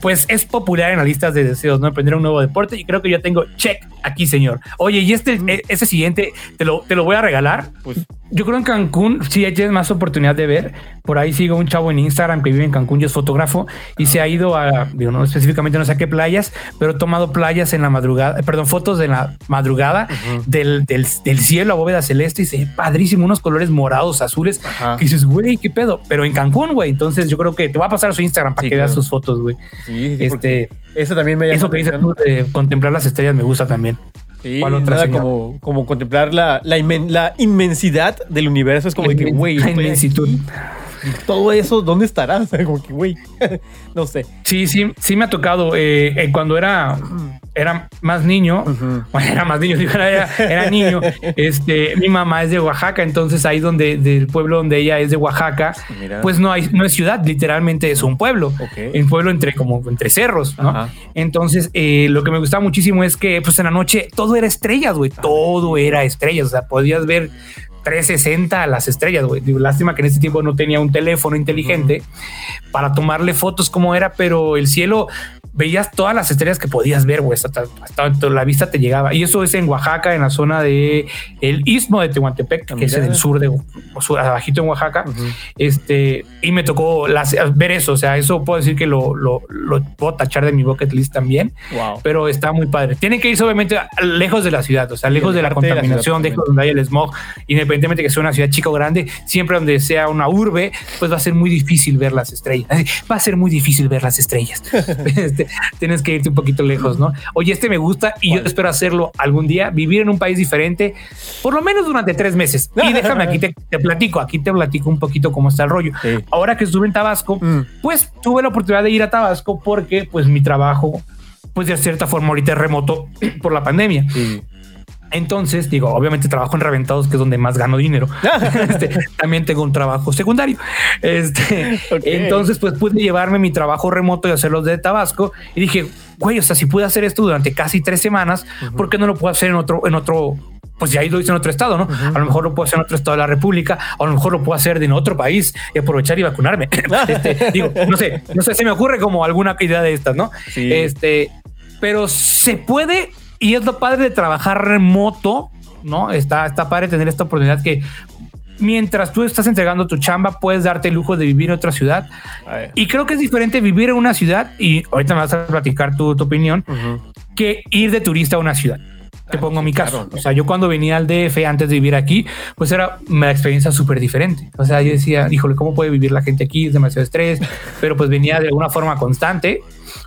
pues es popular en las listas de deseos, ¿no? Aprender un nuevo deporte y creo que yo tengo check aquí, señor. Oye, y este, e, ese siguiente, te lo, te lo voy a regalar. Pues yo creo en Cancún sí hay más oportunidad de ver. Por ahí sigo un chavo en Instagram que vive en Cancún y es fotógrafo y se ha ido a, digo, no específicamente no sé a qué playas, pero he tomado playas en la madrugada, perdón, fotos de la madrugada del, del, del, cielo a bóveda celeste y se ve padrísimo, unos colores morados, azules. Que dices, güey, qué pedo. Pero en Cancún, güey. Entonces yo creo que te va a pasar su Instagram para que veas sus fotos, güey. Sí, este, eso también me Eso que dices tú de contemplar las estrellas me gusta también. Sí, otra como, como contemplar la, la, la, inmensidad del universo. Es como que, güey, la inmensitud. todo eso, ¿dónde estará? como que, güey, no sé. Sí, sí, sí me ha tocado. Eh, eh, cuando era era más niño, bueno, era más niño, era, era, niño, este, mi mamá es de Oaxaca, entonces ahí donde, del pueblo donde ella es de Oaxaca, pues no hay, no es ciudad, literalmente es un pueblo, un pueblo entre como entre cerros, ¿no? Entonces, eh, lo que me gustaba muchísimo es que, pues en la noche todo era estrellas, güey, todo era estrellas, o sea, podías ver 360 a las estrellas, güey. Lástima que en ese tiempo no tenía un teléfono inteligente para tomarle fotos como era, pero el cielo veías todas las estrellas que podías ver, güey, hasta, la vista te llegaba. Y eso es en Oaxaca, en la zona de el istmo de Tehuantepec, que es en el sur de sur, abajito en Oaxaca. Este, y me tocó ver eso. O sea, eso puedo decir que lo, lo, puedo tachar de mi bucket list también. Pero está muy padre. Tienen que irse, obviamente, lejos de la ciudad, o sea, lejos de la contaminación, lejos donde hay el smog, independientemente que sea una ciudad chica o grande, siempre donde sea una urbe, pues va a ser muy difícil ver las estrellas. Va a ser muy difícil ver las estrellas. este, tienes que irte un poquito lejos, ¿no? Oye, este me gusta y yo espero hacerlo algún día, vivir en un país diferente, por lo menos durante tres meses. Y déjame aquí te, platico, aquí te platico un poquito cómo está el rollo. Ahora que estuve en Tabasco, mm. pues tuve la oportunidad de ir a Tabasco porque pues mi trabajo, pues de cierta forma ahorita es remoto por la pandemia. Entonces, digo, obviamente trabajo en Reventados, que es donde más gano dinero. Este, también tengo un trabajo secundario. Este. Entonces, pues pude llevarme mi trabajo remoto y hacerlo de Tabasco. Y dije, güey, o sea, si pude hacer esto durante casi tres semanas, ¿por qué no lo puedo hacer en otro, en otro? Pues ya lo hice en otro estado, ¿no? A lo mejor lo puedo hacer en otro estado de la República, o a lo mejor lo puedo hacer en otro país y aprovechar y vacunarme. Este, digo, no sé, no sé, se me ocurre como alguna idea de estas, ¿no? Sí. Este, pero se puede y es lo padre de trabajar remoto, ¿no? Está, está padre tener esta oportunidad que mientras tú estás entregando tu chamba, puedes darte el lujo de vivir en otra ciudad. Y creo que es diferente vivir en una ciudad, y ahorita me vas a platicar tu, tu opinión, Ujú. que ir de turista a una ciudad. Te pongo mi caso. claro. O sea, yo cuando venía al DF antes de vivir aquí, pues era una experiencia súper diferente. O sea, yo decía, híjole, ¿cómo puede vivir la gente aquí? Es demasiado estrés, pero pues venía de alguna forma constante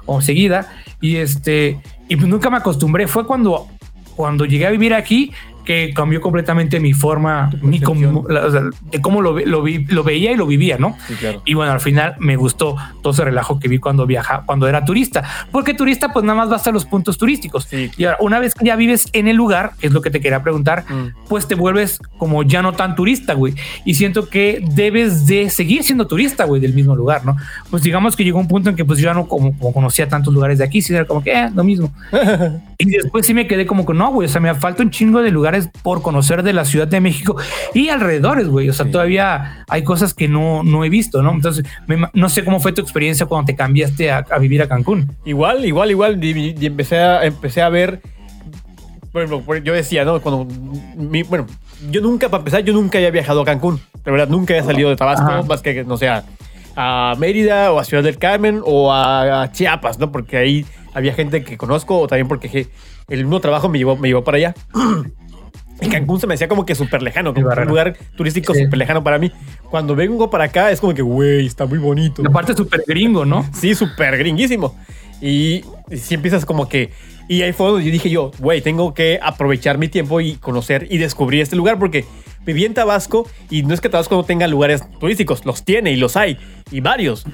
o seguida. Y este, y pues nunca me acostumbré. Fue cuando, cuando llegué a vivir aquí que cambió completamente mi forma, mi la- o sea, de cómo lo, lo, vi- lo veía y lo vivía, ¿no? Sí, claro. Y bueno, al final me gustó todo ese relajo que vi cuando viaja, cuando era turista, porque turista pues nada más vas a los puntos turísticos. Sí. Y ahora, una vez que ya vives en el lugar, que es lo que te quería preguntar, Mm. pues te vuelves como ya no tan turista, güey. Y siento que debes de seguir siendo turista, güey, del mismo lugar, ¿no? Pues digamos que llegó un punto en que pues yo ya no como, como conocía tantos lugares de aquí, sino era como que, eh, lo mismo. y después sí me quedé como que no, güey, o sea, me falta un chingo de lugares por conocer de la Ciudad de México y alrededores, güey. O sea, todavía hay cosas que no, no he visto, ¿no? Entonces, me no sé cómo fue tu experiencia cuando te cambiaste a, a vivir a Cancún. Igual, igual, igual. Y, y empecé, a, empecé a ver. Por- yo decía, ¿no? Cuando. mi- bueno, yo nunca, para empezar, yo nunca había viajado a Cancún. De verdad, nunca había salido de Tabasco, Ajá. más que, no sé, a- Mérida o a Ciudad del Carmen o a, a Chiapas, ¿no? Porque ahí había gente que conozco o también porque el mismo trabajo me llevó, me llevó para allá. Y Cancún se me hacía como que súper lejano, como un lugar turístico Sí. súper lejano para mí. Cuando vengo para acá es como que, güey, está muy bonito. La parte súper gringo, ¿no? Sí, súper gringuísimo. Y, y si empiezas como que... Y ahí fue donde yo dije yo, güey, tengo que aprovechar mi tiempo y conocer y descubrir este lugar porque viví en Tabasco y no es que Tabasco no tenga lugares turísticos, los tiene y los hay, y varios,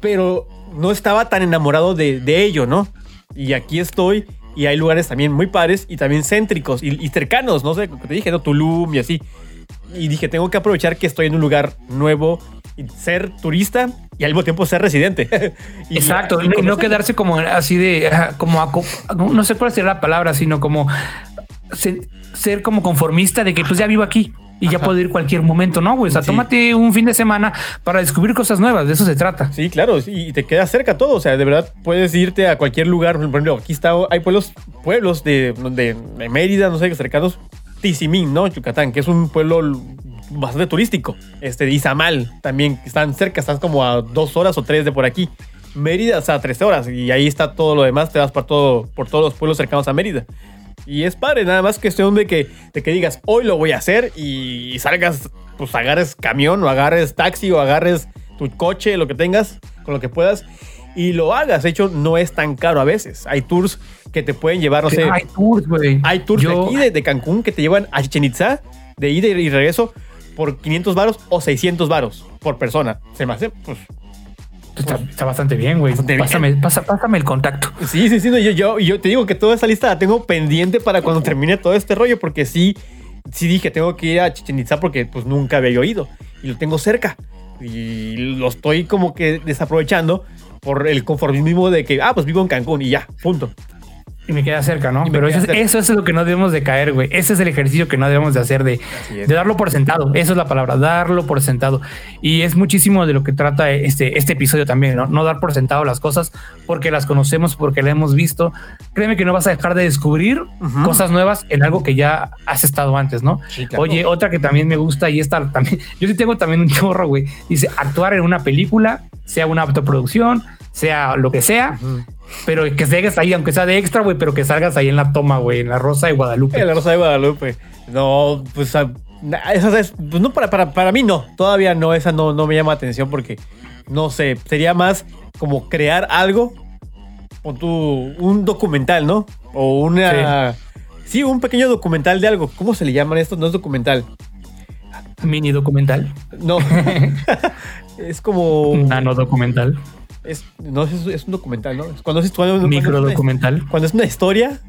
pero no estaba tan enamorado de, de ello, ¿no? Y aquí estoy y hay lugares también muy pares y también céntricos y, y cercanos, no sé, te dije, ¿no? Tulum y así. Y dije, tengo que aprovechar que estoy en un lugar nuevo y ser turista y al mismo tiempo ser residente. Y- Exacto, y no quedarse como así de, como, no sé cuál sería la palabra, sino como se- ser como conformista de que pues ya vivo aquí y ya puedo ir cualquier momento, ¿no? güey? O sea, Sí. tómate un fin de semana para descubrir cosas nuevas, de eso se trata. Sí, claro, y te queda cerca todo. O sea, de verdad puedes irte a cualquier lugar. Por ejemplo, aquí está, hay pueblos, pueblos de, de, de Mérida, no sé, cercanos. Tizimín, ¿no? Yucatán, que es un pueblo bastante turístico. Este, Izamal también, están cerca, están como a dos horas o tres de por aquí. Mérida, o sea, tres horas. Y ahí está todo lo demás, te vas por, todo, por todos los pueblos cercanos a Mérida. Y es padre, nada más cuestión de que, de que digas, hoy lo voy a hacer y salgas, pues agarres camión o agarres taxi o agarres tu coche, lo que tengas, con lo que puedas, y lo hagas. De hecho, no es tan caro a veces. Hay tours que te pueden llevar, no sé, hay tours, güey. hay tours de Yo- aquí, de, de Cancún, que te llevan a Chichen Itza, de ida y regreso, por 500 varos o 600 varos por persona. Se me hace, pues, Está, está bastante bien, güey. Pásame, pasa- pásame el contacto. Sí, sí, sí. no, yo, yo, yo te digo que toda esa lista la tengo pendiente para cuando termine todo este rollo, porque sí, sí dije, tengo que ir a Chichen Itza porque pues nunca había oído y lo tengo cerca. Y lo estoy como que desaprovechando por el conformismo de que, ah, pues vivo en Cancún y ya, punto. Y me queda cerca, ¿no? Pero eso, es- cerca. eso es lo que no debemos de caer, güey. Ese es el ejercicio que no debemos de hacer de, de darlo por sentado. Eso es la palabra, darlo por sentado. Y es muchísimo de lo que trata este, este episodio también, ¿no? No dar por sentado las cosas porque las conocemos, porque las hemos visto. Créeme que no vas a dejar de descubrir Ujú. cosas nuevas en algo que ya has estado antes, ¿no? Sí, claro. Oye, otra que también me gusta y esta también, yo sí tengo también un chorro, güey. Dice actuar en una película, sea una autoproducción, sea lo que sea, pero que salgas ahí, aunque sea de extra, güey, pero que salgas ahí en la toma, güey, en la Rosa de Guadalupe. La Rosa de Guadalupe. No, pues, esa es, pues no, para, para, para mí no. Todavía no, esa no, no me llama atención porque, no sé, sería más como crear algo. Pon tú un documental, ¿no? O una. Sí. un pequeño documental de algo. ¿Cómo se le llaman estos? No es documental. Mini documental, No. es como. nano documental, Es, no, es, es un documental, ¿no? Cuando es, cuando, cuando es una- documental. cuando es una historia.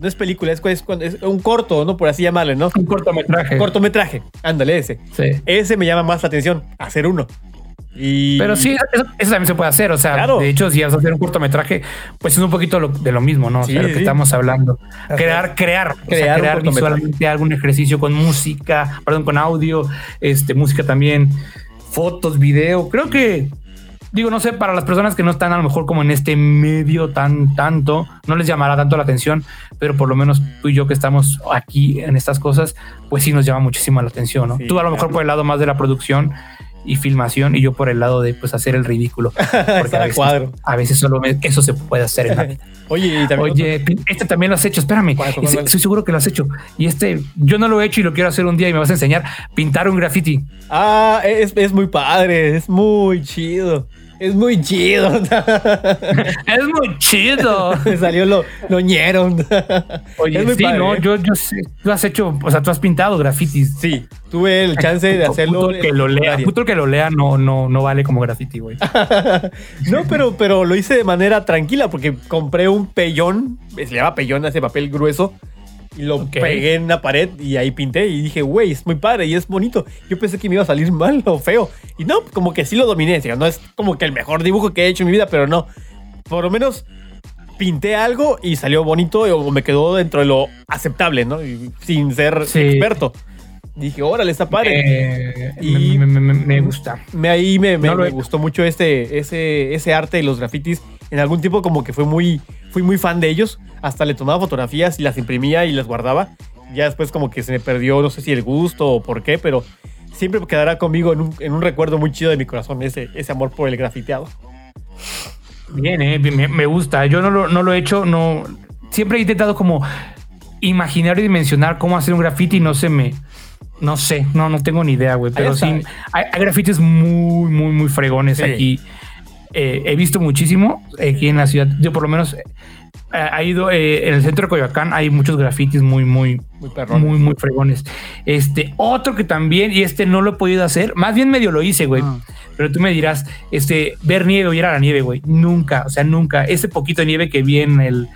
no es película, es, es, es un corto, ¿no? Por así llamarle, ¿no? Un cortometraje. Cortometraje, ándale, ese. Sí. Ese me llama más la atención, hacer uno. Y... Pero sí, eso, eso también se puede hacer. O sea, Claro. de hecho, si vas a hacer un cortometraje, pues es un poquito lo- de lo mismo, ¿no? O sea, Sí, lo que sí. estamos hablando. Crear, crear, o sea, Crear crear visualmente algún ejercicio con música, perdón, con audio, este, música también, fotos, video. Creo que, digo, no sé, para las personas que no están a lo mejor como en este medio tan tanto, no les llamará tanto la atención, pero por lo menos tú y yo que estamos aquí en estas cosas, pues sí nos llama muchísimo la atención, ¿no? Sí, tú a lo mejor claro. por el lado más de la producción y filmación y yo por el lado de pues hacer el ridículo. Porque a veces, cuadro. a veces solo me- eso se puede hacer en la vida. Oye, y también Oye, este también lo has hecho, espérame. ¿Cuál, cuál, Ese- cuál? Estoy seguro que lo has hecho. Y este, yo no lo he hecho y lo quiero hacer un día y me vas a enseñar pintar un graffiti. Ah, es, es muy padre, es muy chido. Es muy chido. es muy chido. Me salió lo, lo ñero. Oye, es muy sí, padre, no, ¿eh? yo, yo sé, tú has hecho, o sea, tú has pintado grafitis. Sí, tuve el chance de hacerlo. puto el que lo lea, puto el que lo lea no, no, no vale como graffiti, güey. No, pero, pero lo hice de manera tranquila porque compré un pellón, se llama pellón, ese papel grueso, y lo Ok. pegué en una pared y ahí pinté y dije, güey, es muy padre y es bonito. Yo pensé que me iba a salir mal o feo. Y no, como que sí lo dominé. o sea, no es como que el mejor dibujo que he hecho en mi vida, pero no. Por lo menos pinté algo y salió bonito o me quedó dentro de lo aceptable, ¿no? Y sin ser Sí. experto. Dije, órale, está padre. Eh, Y- me, me- me- me gusta. Me, ahí me, me- No he- gustó mucho este, ese, ese arte de los grafitis. En algún tiempo como que fue muy, fui muy fan de ellos. Hasta le tomaba fotografías y las imprimía y las guardaba. Ya después como que se me perdió, no sé si el gusto o por qué, pero siempre quedará conmigo en un, en un recuerdo muy chido de mi corazón, ese, ese amor por el grafiteado. Bien, eh, me, me gusta. Yo no lo, no lo he hecho, no. Siempre he intentado como imaginar y dimensionar cómo hacer un graffiti y no se me. No sé, no, no tengo ni idea, güey. Pero sí, hay, hay grafitis muy, muy, muy fregones Sí. aquí. Eh, he visto muchísimo aquí en la ciudad. Yo, por lo menos, eh, ha ido eh, en el centro de Coyoacán. Hay muchos grafitis muy, muy, Muy perrón. muy, muy fregones. Este, otro que también, y este no lo he podido hacer, más bien medio lo hice, güey. Ah. Pero tú me dirás, este, ver nieve o ir a la nieve, güey. Nunca, o sea, nunca. Ese poquito de nieve que vi en el,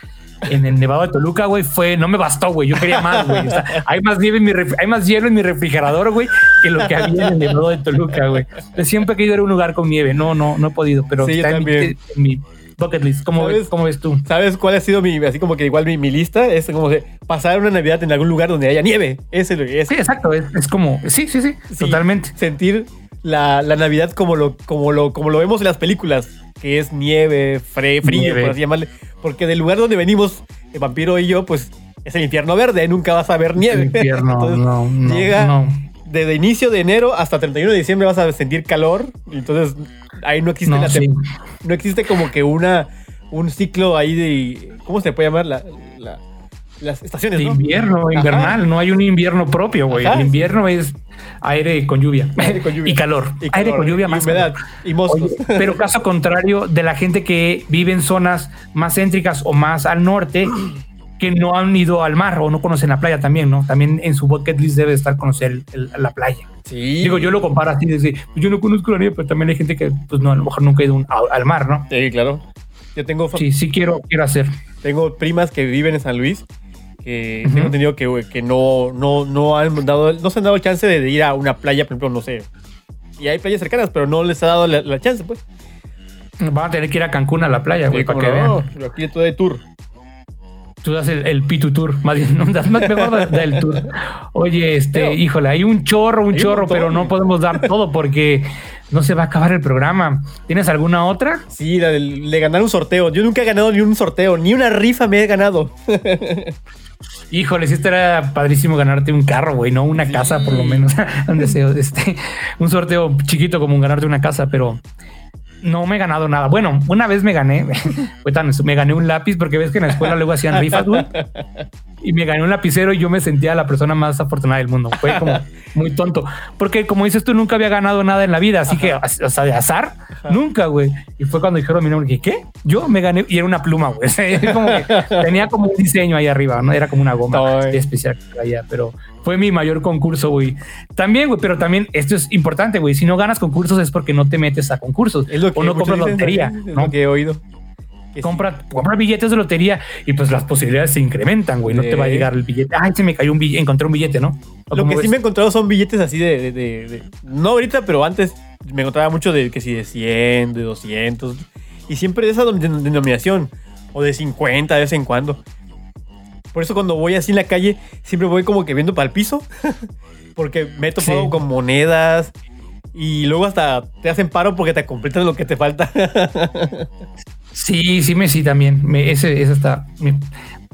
en el Nevado de Toluca, güey, fue, no me bastó, güey. Yo quería más, güey. O sea, hay más nieve en mi hay más hielo en mi refrigerador, güey, que lo que había en el Nevado de Toluca, güey. Yo Siempre he querido ir a un lugar con nieve. No, no, no he podido, pero Sí, yo está en mi, también. en mi bucket list. ¿Cómo, ¿Sabes? ves, ¿Cómo ves tú? ¿Sabes cuál ha sido mi, así como que igual mi, mi lista? Es como pasar una Navidad en algún lugar donde haya nieve. Ese es Sí, exacto. Es, es como, sí, sí, sí, Sí, totalmente. Sentir la, la Navidad como lo, como, lo, como lo vemos en las películas, que es nieve, fre- frío, Nieve. por así llamarle. Porque del lugar donde venimos, el vampiro y yo, pues es el infierno verde, nunca vas a ver nieve. El infierno, Entonces, no, no, llega no. Desde inicio de enero hasta 31 de diciembre vas a sentir calor. Entonces ahí no existe, No, la sí. tem- no existe como que una un ciclo ahí de. ¿Cómo se puede llamar? La, la- las estaciones, De ¿no? invierno, Ajá. invernal, no hay un invierno propio, güey. El invierno es aire con lluvia, Aire con lluvia. y calor. Y aire calor, con lluvia y más humedad y moscos. Oye, pero caso contrario de la gente que vive en zonas más céntricas o más al norte que no han ido al mar o no conocen la playa también, ¿no? También en su bucket list debe estar conocer el- el- la playa. Sí. Digo, yo lo comparo así, pues yo no conozco la nieve, pero también hay gente que, pues no, a lo mejor nunca ha ido un- a- al mar, ¿no? Sí, claro. Yo tengo, Sí, sí quiero, quiero hacer. tengo primas que viven en San Luis que Ujú. tengo entendido que, que no, no, no, han dado, no se han dado el chance de ir a una playa, por ejemplo, no sé. Y hay playas cercanas, pero no les ha dado la, la chance, pues. Van a tener que ir a Cancún a la playa, güey, Sí, para que no. vean. Aquí estoy de tour. Tú das el, el Pitu Tour, más bien, no, das más mejor da- da el tour. Oye, este, Pero- híjole, hay un chorro, un chorro, pero no podemos dar todo porque no se va a acabar el programa. ¿Tienes alguna otra? Sí, la le ganar un sorteo. Yo nunca he ganado ni un sorteo, ni una rifa me he ganado. Híjole, si era padrísimo ganarte un carro, güey, no una casa, por lo menos. un deseo, este, un sorteo chiquito como un ganarte una casa, pero no me he ganado nada. Bueno, una vez me gané, me gané un lápiz porque ves que en la escuela luego hacían rifas, güey. Y me gané un lapicero y yo me sentía la persona más afortunada del mundo. Fue como muy tonto. Porque como dices tú, nunca había ganado nada en la vida. Así que, o sea, de azar, nunca, güey. Y fue cuando dijeron mi nombre. Dije, ¿qué? Yo me gané y era una pluma, güey. Como que tenía como un diseño ahí arriba, ¿no? Era como una goma Ay. especial que traía, pero fue mi mayor concurso, güey. También, güey, pero también esto es importante, güey. Si no ganas concursos es porque no te metes a concursos Es lo que o no compras lotería, Es ¿no? lo que he oído. Sí. compra, compra billetes de lotería y pues las posibilidades se incrementan, güey. No Sí. te va a llegar el billete. Ay, se me cayó un billete, encontré un billete, ¿no? ¿O Lo que sí me he encontrado son billetes así de, de- de- de- No ahorita, pero antes me encontraba mucho de que si de 100, de 200. Y siempre de esa denominación. O de 50 de vez en cuando. Por eso cuando voy así en la calle, siempre voy como que viendo para el piso. porque me he topado Sí. con monedas. Y luego hasta te hacen paro porque te completan lo que te falta. Sí, sí, me sí también. Me, ese, ese está. me-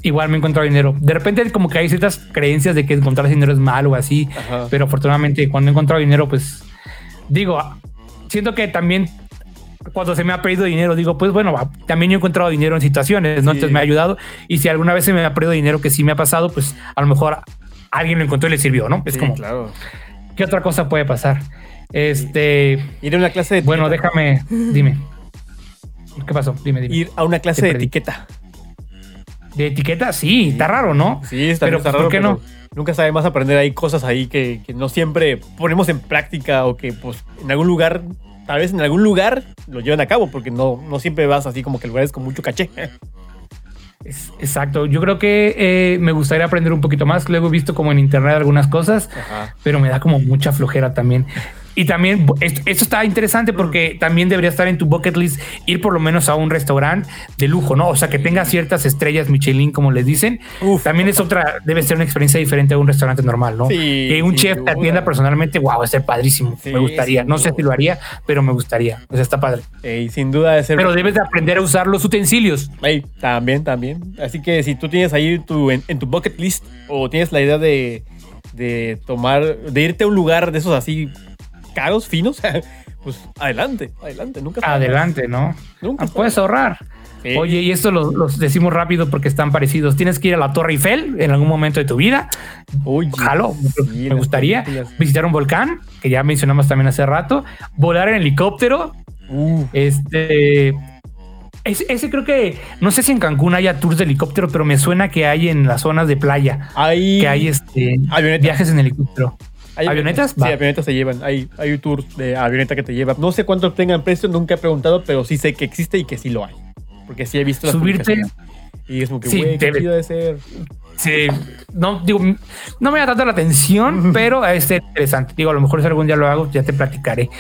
igual me he encontrado dinero. De repente, como que hay ciertas creencias de que encontrar dinero es malo o así. Ajá. Pero afortunadamente, cuando he encontrado dinero, pues digo, siento que también cuando se me ha perdido dinero, digo, pues bueno, también he encontrado dinero en situaciones, ¿no? Sí. Entonces me ha ayudado. Y si alguna vez se me ha perdido dinero que sí me ha pasado, pues a lo mejor alguien lo encontró y le sirvió, ¿no? Es Sí, como, claro. ¿qué otra cosa puede pasar? Este, Ir a una clase de bueno, déjame, dime. ¿Qué pasó? Dime, dime. Ir a una clase Te de perdí. etiqueta. De etiqueta, sí, está raro, ¿no? Sí, está, Pero, está raro. ¿por qué pero no? Nunca sabe más aprender ahí cosas ahí que, que no siempre ponemos en práctica o que pues en algún lugar, tal vez en algún lugar lo llevan a cabo porque no, no siempre vas así como que lugares con mucho caché. Es- exacto. Yo creo que eh, me gustaría aprender un poquito más. Luego he visto como en internet algunas cosas, Ajá. pero me da como mucha flojera también. Y también esto, esto está interesante porque también debería estar en tu bucket list ir por lo menos a un restaurante de lujo, ¿no? O sea, que tenga ciertas estrellas Michelin, como les dicen. Uf. También es otra, debe ser una experiencia diferente a un restaurante normal, ¿no? Sí, que un chef te atienda personalmente, wow, va a ser padrísimo. Sí, me gustaría. No sé si lo haría, pero me gustaría. O sea, está padre. Y sin duda de ser. Pero debes de aprender a usar los utensilios. También, también. Así que si tú tienes ahí tu, en, en tu bucket list o tienes la idea de, de tomar, de irte a un lugar de esos así caros, finos, pues adelante, adelante. Nunca. Adelante, ¿no? Nunca Ah, puedes ahorrar. Sí. Oye, y esto los, los decimos rápido porque están parecidos. Tienes que ir a la Torre Eiffel en algún momento de tu vida. Oye, Jalo, sí, me gustaría visitar un volcán, que ya mencionamos también hace rato, volar en helicóptero. Uh, Este. Ese, ese creo que no sé si en Cancún haya tours de helicóptero, pero me suena que hay en las zonas de playa hay, que hay este Avionetas. viajes en helicóptero. Hay ¿avionetas? Sí, Va. avionetas se llevan. Hay, hay tours de avioneta que te lleva. No sé cuánto tengan precio, nunca he preguntado, pero sí sé que existe y que sí lo hay. Porque sí he visto las Subirte. Y es como que, Sí, güey, qué debe. chido de ser. Sí, no digo, no me da tanto la atención, pero es interesante. Digo, a lo mejor si algún día lo hago, ya te platicaré.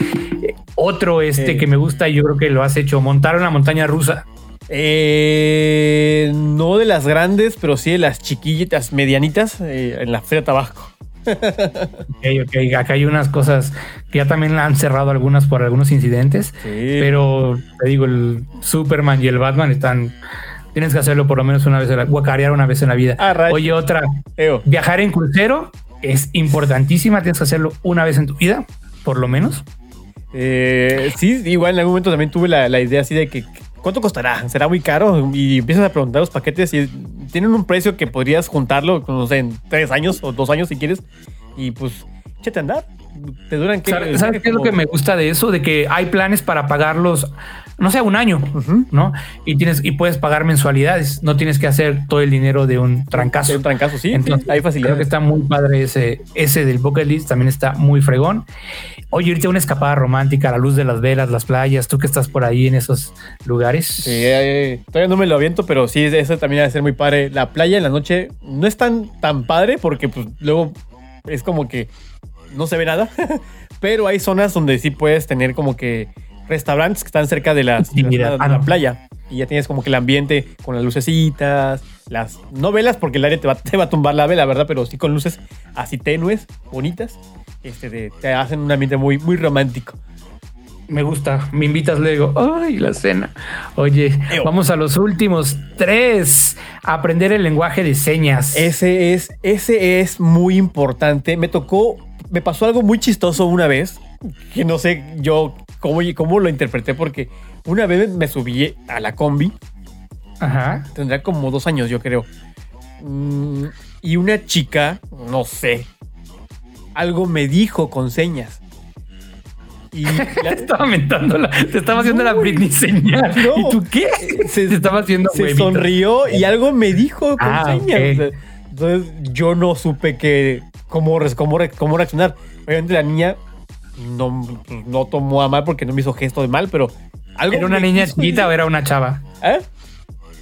Eh, Otro este Eh. que me gusta y yo creo que lo has hecho, montar una montaña rusa. Eh, no de las grandes, pero sí de las chiquillitas, medianitas, eh, en la Feria Tabasco. Ok, ok, acá hay unas cosas que ya también han cerrado algunas por algunos incidentes, Sí. pero te digo, el Superman y el Batman están. Tienes que hacerlo por lo menos una vez, en la, guacarear una vez en la vida. Ah. Oye, otra, Eo. viajar en crucero es importantísima, tienes que hacerlo una vez en tu vida, por lo menos. Eh, sí, igual en algún momento también tuve la, la idea así de que ¿cuánto costará? ¿Será muy caro? Y empiezas a preguntar los paquetes y tienen un precio que podrías juntarlo, no sé, en tres años o dos años si quieres. Y pues, échate a andar. Te duran que. ¿Sabes, sabes qué es lo que me gusta de eso? De que hay planes para pagarlos, no sé, un año, ¿no? Y tienes y puedes pagar mensualidades. No tienes que hacer todo el dinero de un trancazo. De un trancazo, sí, Entonces, hay facilidad. Creo que está muy padre ese, ese del bucket list. También está muy fregón. Oye, ahorita una escapada romántica a la luz de las velas, las playas. Tú que estás por ahí en esos lugares. Sí, eh, todavía no me lo aviento, pero sí, eso también va a ser muy padre. La playa en la noche no es tan, tan padre porque pues luego es como que no se ve nada, pero hay zonas donde sí puedes tener como que restaurantes que están cerca de las, Ah, la no. playa y ya tienes como que el ambiente con las lucecitas, las no velas porque el aire te va, te va a tumbar la vela, ¿verdad? Pero sí con luces así tenues, bonitas, este, de- te hacen un ambiente muy, muy romántico. Me gusta. Me invitas luego. Ay, la cena. Oye, Eo. vamos a los últimos tres. Aprender el lenguaje de señas. Ese es, ese es muy importante. Me tocó, me pasó algo muy chistoso una vez, que no sé yo cómo, cómo lo interpreté, porque una vez me subí a la combi, Ajá. tendría como dos años yo creo, Mm, y una chica, no sé, algo me dijo con señas. Y la- Estaba mentándola. Te estaba haciendo la Britney señal. no. ¿Y tú qué? se, Te estaba haciendo se huevito. sonrió y algo me dijo con Ah, señas. ok. O sea, Entonces yo no supe que cómo, cómo, cómo reaccionar. Obviamente la niña no, no tomó a mal porque no me hizo gesto de mal, pero algo ¿Era una niña chiquita o era una chava? ¿Eh?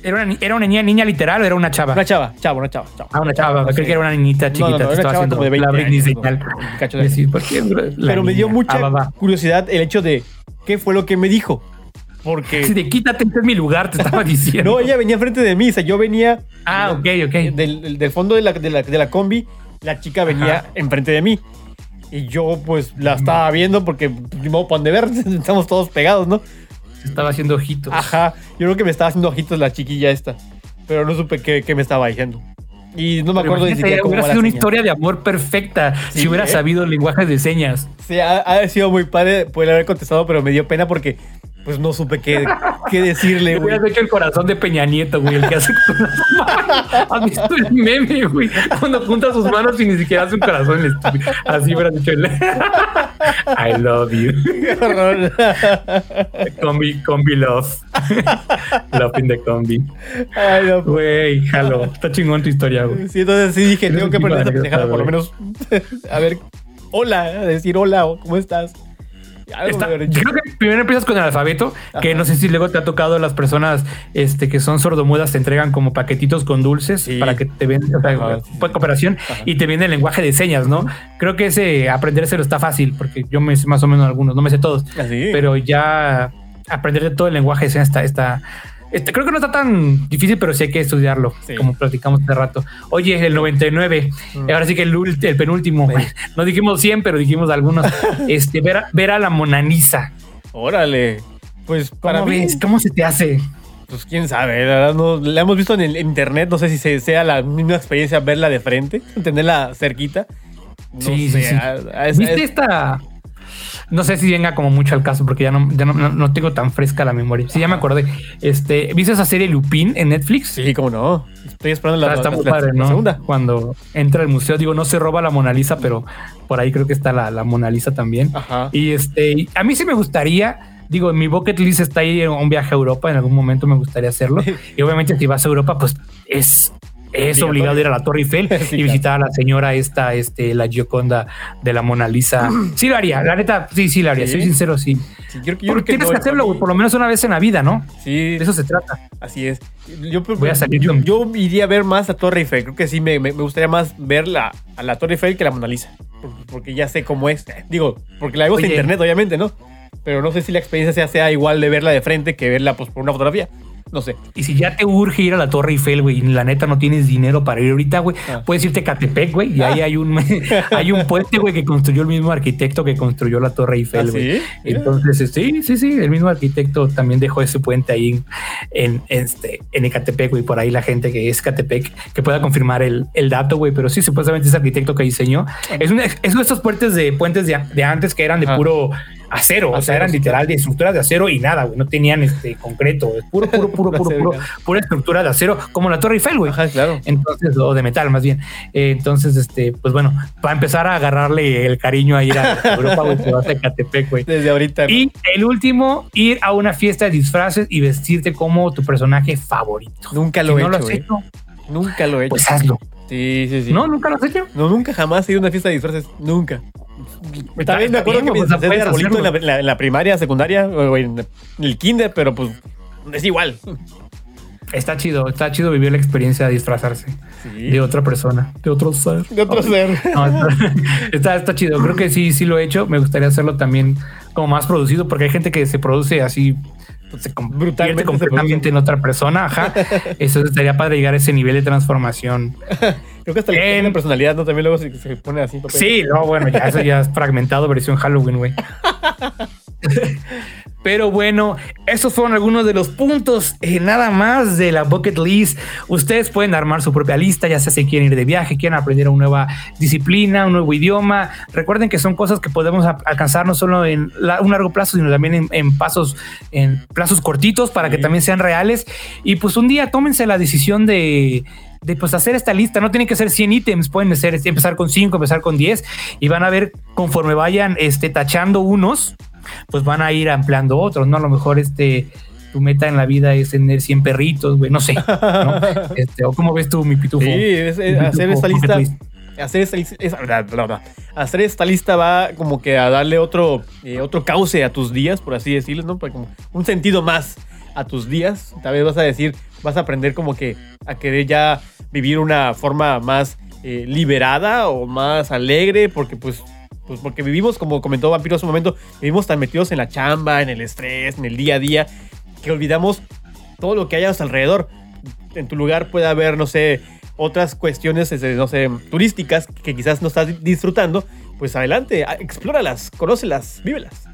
¿Era una, era una niña, niña literal o era una chava? Una chava, chava, una chava. chava. Ah, una chava. no Creí sé. que era una niñita No, chiquita. no, no, te era estaba chava haciendo como de 20 la años, señal. ¿no? Cacho de- Decir, ¿por qué la Pero me dio mucha Ah, va, va. curiosidad el hecho de qué fue lo que me dijo. Porque. Así de quítate, este es mi lugar, te estaba diciendo. No, ella venía enfrente de mí, o sea, yo venía Ah, ok, ok. del, del- fondo de la, de, la, de la combi, la chica venía enfrente de mí. Y yo, pues, la estaba viendo porque, ni modo, pan de ver, estamos todos pegados, ¿no? Se estaba haciendo ojitos. Ajá, yo creo que me estaba haciendo ojitos la chiquilla esta. Pero no supe qué, qué me estaba diciendo. Y no me Pero acuerdo ni siquiera cómo hubiera sido una señal. historia de amor perfecta Sí, si hubiera ¿eh? sabido el lenguaje de señas. Sí, ha, ha sido muy padre poder haber contestado, pero me dio pena porque, pues, no supe qué, qué decirle, Le güey. hubieras hecho el corazón de Peña Nieto, güey, el que hace con las manos. ¿Has visto el meme, güey? Cuando junta sus manos y ni siquiera hace un corazón. estúpido. Así hubieras dicho el... I love you. Qué horror. Combi, combi love. love in the combi. Ay, no, pues. Güey, jalo. Está chingón tu historia, güey. Sí, entonces sí dije, tengo que aprender de pendejada, por lo menos. a ver, hola, decir hola, ¿cómo estás? Está- creo que primero empiezas con el alfabeto, que no sé si luego te ha tocado las personas este, que son sordomudas, te entregan como paquetitos con dulces Sí. para que te den o sea, Ajá. cooperación y te viene el lenguaje de señas, ¿no? Creo que ese aprendérselo está fácil, porque yo me sé más o menos algunos, no me sé todos, Así. pero ya aprenderte todo el lenguaje de señas está, está este, creo que no está tan difícil, pero sí hay que estudiarlo, Sí. como platicamos hace rato. Oye, el 99, Mm. ahora sí que el, el penúltimo, no dijimos 100, pero dijimos algunos. este, ver, a- ver a la Monanisa. Órale. Pues para ¿Cómo mí, ves? ¿Cómo se te hace? pues quién sabe, la verdad, no, la hemos visto en el internet, no sé si se- sea la misma experiencia verla de frente, tenerla cerquita. No Sí, sé, sí, sí. a- a- es- ¿Viste es- esta? No sé si venga como mucho al caso porque ya no, ya no, no- no tengo tan fresca la memoria. Sí, ya me acordé. Este, ¿viste esa serie Lupin en Netflix? Sí, cómo no. Estoy esperando la, Está, está la- muy la- padre, la ¿no? segunda. Cuando entra al museo, digo, no se roba la Mona Lisa, pero por ahí creo que está la, la Mona Lisa también. Ajá. Y este, a mí sí me gustaría, digo, en mi bucket list está ahí un viaje a Europa, en algún momento me gustaría hacerlo. y obviamente si vas a Europa, pues es, es obligado ir a la Torre Eiffel Sí, y visitar a la señora esta, este, la Gioconda de la Mona Lisa. Sí lo haría, la neta, sí, sí lo haría, Sí. soy sincero, sí. Sí, yo, creo que- yo Porque creo que tienes no, que hacerlo, güey, por lo menos una vez en la vida, ¿no? Sí, De eso se trata. Así es. Yo, Voy a salir yo, yo iría a ver más a Torre Eiffel. Creo que sí, me, me- me gustaría más ver la, a la Torre Eiffel que la Mona Lisa. Porque, ya sé cómo es. Digo, porque la vemos en internet, obviamente, ¿no? Pero no sé si la experiencia sea, sea igual de verla de frente que verla pues, por una fotografía. No sé. Y si ya te urge ir a la Torre Eiffel, güey, y la neta no tienes dinero para ir ahorita, güey, Ah. puedes irte a Catepec, güey, y ahí hay un, hay un puente, güey, que construyó el mismo arquitecto que construyó la Torre Eiffel, ¿Ah, güey. sí? Entonces, sí, sí, sí, el mismo arquitecto también dejó ese puente ahí en, en, este, en Ecatepec, güey, por ahí la gente que es Catepec, que pueda confirmar el, el dato, güey, pero sí, supuestamente ese arquitecto que diseñó. Es, un, es uno de estos puentes de puentes de, de antes que eran de puro acero, o sea, eran literal de estructuras de acero y nada, güey, no tenían este concreto, es puro, puro, puro, puro, puro, pura estructura de acero, como la Torre Eiffel, güey. Ajá, claro. Entonces, o de metal más bien. Eh, entonces, este, pues bueno, para empezar a agarrarle el cariño a ir a Europa, güey, te vas a Catepec, güey. Desde ahorita. ¿no? Y el último, ir a una fiesta de disfraces y vestirte como tu personaje favorito. Nunca Si lo he no lo hecho, has güey. hecho, Nunca lo he hecho. pues hazlo. sí, sí, sí. ¿No? ¿Nunca lo has hecho? No, nunca jamás he ido a una fiesta de disfraces. Nunca. También me está acuerdo bien, que puedes arbolito en la, la- en la primaria, secundaria, o en el kinder, pero pues es igual. Está chido, está chido vivir la experiencia de disfrazarse Sí. de otra persona, de otro ser. De otro ser. No, está, está, está chido. Creo que sí, sí lo he hecho. Me gustaría hacerlo también como más producido, porque hay gente que se produce así, pues, se Brutalmente se completamente en otra persona. Ajá. Eso estaría padre llegar a ese nivel de transformación. Creo que hasta le En- personalidad, ¿no? También luego se, se pone así. papel. Sí, no, bueno, ya eso ya es fragmentado versión Halloween, güey. Pero bueno, esos fueron algunos de los puntos, eh, nada más de la bucket list. Ustedes pueden armar su propia lista, ya sea si quieren ir de viaje, quieren aprender una nueva disciplina, un nuevo idioma. Recuerden que son cosas que podemos alcanzar no solo en la- un largo plazo, sino también en, en pasos, en plazos cortitos para que también sean reales. Y pues un día tómense la decisión de, de pues hacer esta lista. No tienen que ser 100 ítems, pueden ser, empezar con 5, empezar con 10 y van a ver conforme vayan este, tachando unos, pues van a ir ampliando otros, ¿no? A lo mejor este tu meta en la vida es tener 100 perritos, güey, no sé, ¿no? Este, o cómo ves tú mi pitufo. Sí, es- es Mi hacer esta lista. list. Hacer esta, lista- hacer esta lista va como que a darle otro, eh, otro cauce a tus días, por así decirlo, ¿no? Como un sentido más a tus días. Tal vez vas a decir, vas a aprender como que a querer ya vivir una forma más eh, liberada o más alegre, porque pues, pues porque vivimos, como comentó Vampiro hace un momento, vivimos tan metidos en la chamba, en el estrés, en el día a día, que olvidamos todo lo que hay a nuestro alrededor. En tu lugar puede haber, no sé, otras cuestiones, este, no sé, turísticas que quizás no estás disfrutando. Pues adelante, a- explóralas, conócelas, vívelas.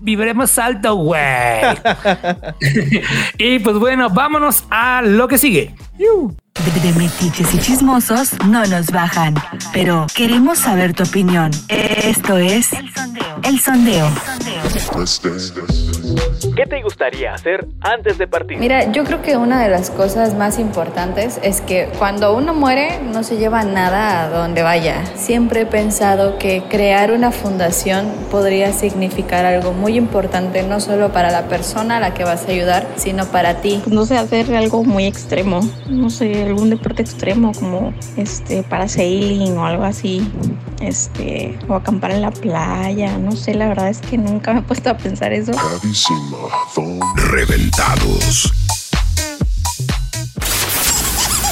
Viviremos alto, güey. y pues bueno, vámonos a lo que sigue. De, de metiches y chismosos no nos bajan, pero queremos saber tu opinión. Esto es El sondeo. ¿Qué te gustaría hacer antes de partir? Mira, yo creo que una de las cosas más importantes es que cuando uno muere no se lleva nada a donde vaya. Siempre he pensado que crear una fundación podría significar algo muy importante no solo para la persona a la que vas a ayudar, sino para ti. no sé, hacer algo muy extremo, no sé, algún deporte extremo como este parasailing o algo así, este, o acampar en la playa, no sé, la verdad es que nunca me he puesto a pensar eso. Reventados.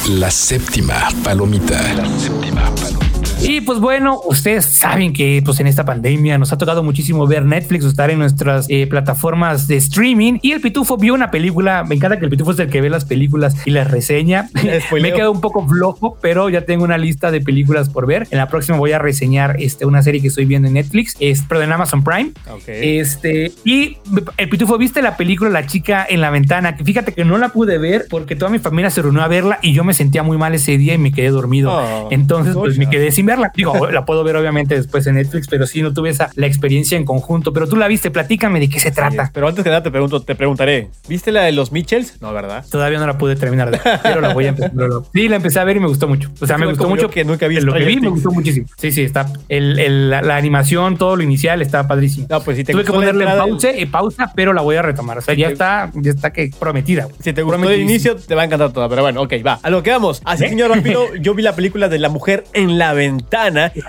La séptima palomita. La séptima palomita. Y pues bueno, ustedes saben que pues en esta pandemia nos ha tocado muchísimo ver Netflix o estar en nuestras eh, plataformas de streaming y el Pitufo vio una película, me encanta que el Pitufo es el que ve las películas y las reseña. me he quedado un poco flojo, pero ya tengo una lista de películas por ver. En la próxima voy a reseñar este, una serie que estoy viendo en Netflix, es, pero en Amazon Prime. Ok. Este, y el Pitufo, ¿viste la película La chica en la ventana? Que fíjate que no la pude ver porque toda mi familia se reunió a verla y yo me sentía muy mal ese día y me quedé dormido. Oh, Entonces, pues me quedé sin verla. Digo, la puedo ver obviamente después en Netflix, pero sí no tuve esa la experiencia en conjunto. Pero tú la viste, platícame de qué se trata. Pero antes que nada te pregunto, te preguntaré, ¿viste la de los Mitchells? No, ¿verdad? Todavía no la pude terminar de pero la voy a empezar. Sí, la empecé a ver y me gustó mucho. O sea, me gustó mucho. que nunca vi lo que vi, Stranger me gustó muchísimo. Sí, sí, está. El, el- la, la animación, todo lo inicial está padrísimo. No, pues si te Tuve que ponerle pausa, eh, pausa, pero la voy a retomar. O sea, ya te- está, ya está que prometida. Si te gustó el inicio, te va a encantar toda. Pero bueno, ok, va. A lo que vamos. Así, ¿Eh? señor Vampiro, yo vi la película de La Mujer en la Ventana.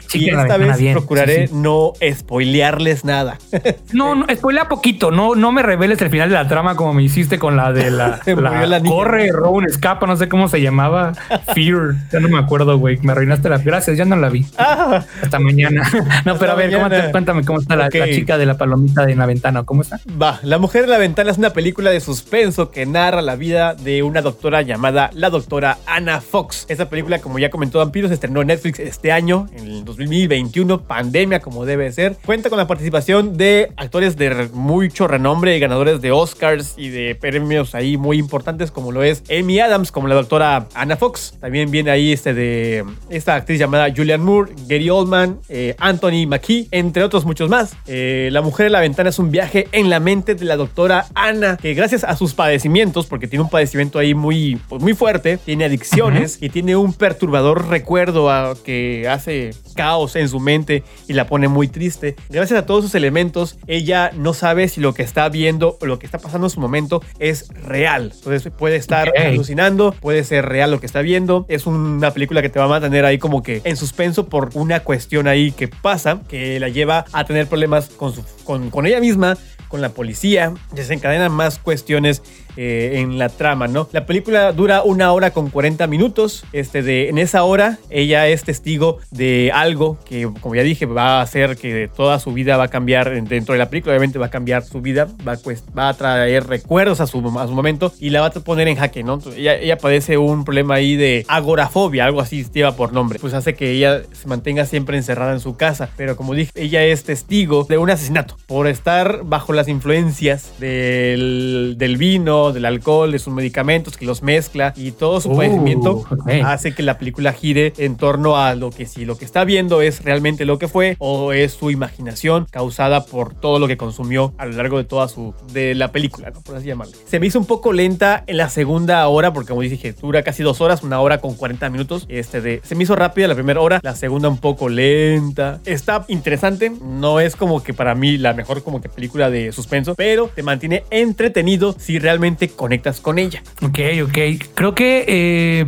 Chica Y la esta ventana, vez bien. procuraré Sí, sí. no spoilearles nada. No, no, spoilea poquito, no, no me reveles el final de la trama como me hiciste con la de la, la niña. corre, Rowan escapa, no sé cómo se llamaba, Fear, ya no me acuerdo, güey, me arruinaste la, gracias, ya no la vi, Ah, hasta mañana. No, Hasta pero a ver, ¿cómo te- mañana. cuéntame cómo está la, la chica de la palomita de la ventana, ¿cómo está? Va, La Mujer en la Ventana es una película de suspenso que narra la vida de una doctora llamada la doctora Anna Fox. Esta película, como ya comentó Vampiro, se estrenó en Netflix este año, en el 2021, pandemia como debe ser. Cuenta con la participación de actores de mucho renombre y ganadores de Oscars y de premios ahí muy importantes, como lo es Amy Adams, como la doctora Anna Fox. También viene ahí este de esta actriz llamada Julianne Moore, Gary Oldman, eh, Anthony McKee, entre otros muchos más. Eh, la mujer en la ventana es un viaje en la mente de la doctora Anna, que gracias a sus padecimientos, porque tiene un padecimiento ahí muy, pues, muy fuerte, tiene adicciones y tiene un perturbador recuerdo a- que hace caos en su mente y la pone muy triste. Gracias a todos esos elementos, ella no sabe si lo que está viendo o lo que está pasando en su momento es real. Entonces puede estar alucinando, puede ser real lo que está viendo. Es una película que te va a mantener ahí como que en suspenso por una cuestión ahí que pasa, que la lleva a tener problemas con, su, con, con ella misma, con la policía. Desencadenan más cuestiones eh, en la trama, ¿no? La película dura una hora con 40 minutos. Este de, en esa hora, ella es testigo de algo que, como ya dije, va a hacer que toda su vida va a cambiar en- dentro de la película. Obviamente va a cambiar su vida, va a, cuest- va a traer recuerdos a su, a su momento y la va a poner en jaque, ¿no? Ella, ella padece un problema ahí de agorafobia, algo así lleva por nombre. Pues hace que ella se mantenga siempre encerrada en su casa. Pero como dije, ella es testigo de un asesinato por estar bajo las influencias del, del vino, del alcohol, de sus medicamentos que los mezcla y todo su Uh, padecimiento hace que la película gire en torno a lo que si lo que está viendo es realmente lo que fue o es su imaginación causada por todo lo que consumió a lo largo de toda su de la película, ¿no? por así llamarlo. Se me hizo un poco lenta en la segunda hora porque como dije dura casi dos horas, una hora con 40 minutos. Este de se me hizo rápida la primera hora, la segunda un poco lenta. Está interesante, no es como que para mí la mejor como que película de suspenso, pero te mantiene entretenido si realmente conectas con ella. Ok, ok. Creo que eh,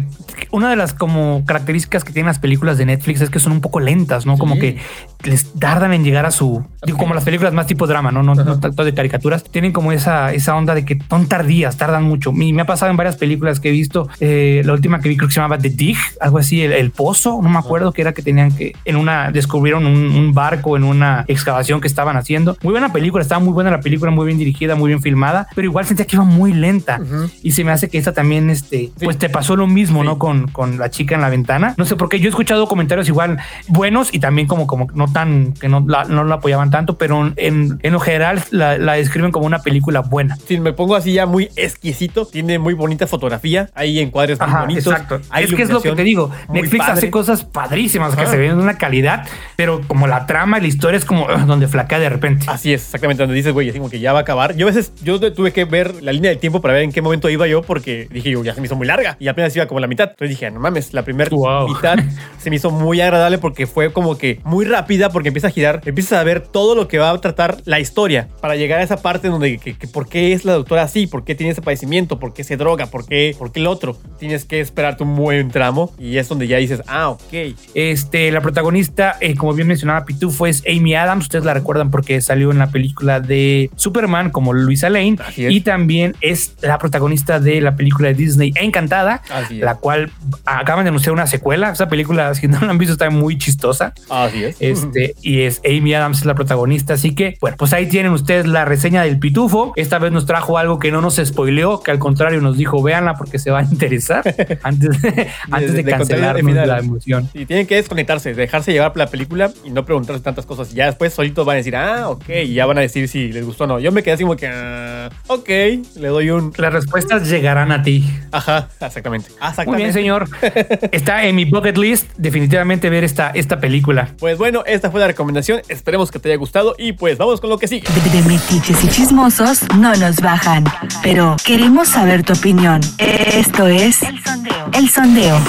una de las como características que tienen las películas de Netflix es que son un poco lentas, ¿no? Como que les tardan en llegar a su, digo, como las películas más tipo drama, ¿no? No, no tanto de caricaturas, tienen como esa, esa onda de que son tardías, tardan mucho. Y me ha pasado en varias películas que he visto, eh, la última que vi creo que se llamaba The Dig, algo así, el, el pozo, no me acuerdo que era que tenían que, en una, descubrieron un, un barco en una excavación que estaban haciendo. Muy buena película, estaba muy buena la película, muy bien dirigida, muy bien filmada, pero igual sentía que iba muy lenta. Y se me hace que esta también, este, pues te pasó lo mismo, ¿no? Con, con la chica en la ventana. No sé por qué yo he escuchado comentarios igual buenos y también como, como no tan, que no la, no la apoyaban tanto, pero en, en lo general la, la describen como una película buena. Si me pongo así ya muy exquisito, tiene muy bonita fotografía, hay encuadres muy Ajá, bonitos. exacto. hay es que es lo que te digo. Netflix padre. hace cosas padrísimas que se ven de una calidad, pero como la trama y la historia es como ugh, donde flaquea de repente. Así es, exactamente, donde dices, güey, así como que ya va a acabar. Yo a veces, yo tuve que ver la línea del tiempo para ver en qué momento iba yo, porque dije, yo, ya se me hizo muy larga y apenas iba como la mitad. Entonces dije, no mames, la primera Wow. mitad se me hizo muy agradable porque fue como que muy rápida, porque empieza a girar, empiezas a ver todo lo que va a tratar la historia para llegar a esa parte donde, que, que por qué es la doctora así, por qué tiene ese padecimiento, por qué se droga, por qué, por qué el otro. Tienes que esperarte un buen tramo y es donde ya dices, ah, ok. Este, la protagonista, eh, como bien mencionaba Pitufo, es Amy Adams. Ustedes la recuerdan porque salió en la película de Superman como Luisa Lane. Y también es la protagonista de la película de Disney Encantada, la cual acaban de anunciar una secuela. Esa película, si no la han visto, está muy chistosa. Así es. Este, y es Amy Adams es la protagonista. Así que, bueno, pues ahí tienen ustedes la reseña del Pitufo. Esta vez nos trajo algo que no nos spoileó, que al contrario nos dijo, véanla porque se va a interesar antes de, antes de, de final. la emoción. Y tienen que desconectarse, dejarse llevar la película y no preguntarse tantas cosas. Ya después solitos van a decir, ah, ok, y ya van a decir si les gustó o no. Yo me quedé así como que, ah, ok, le doy un. Las respuestas llegarán a ti. Ajá, exactamente. exactamente. Muy bien, señor. Está en mi bucket list definitivamente ver esta, esta película. Pues bueno, esta fue la recomendación. Esperemos que te haya gustado y pues vamos con lo que sigue. De, de metiches y chismosos no nos bajan, pero queremos saber tu opinión. Esto es El Sondeo.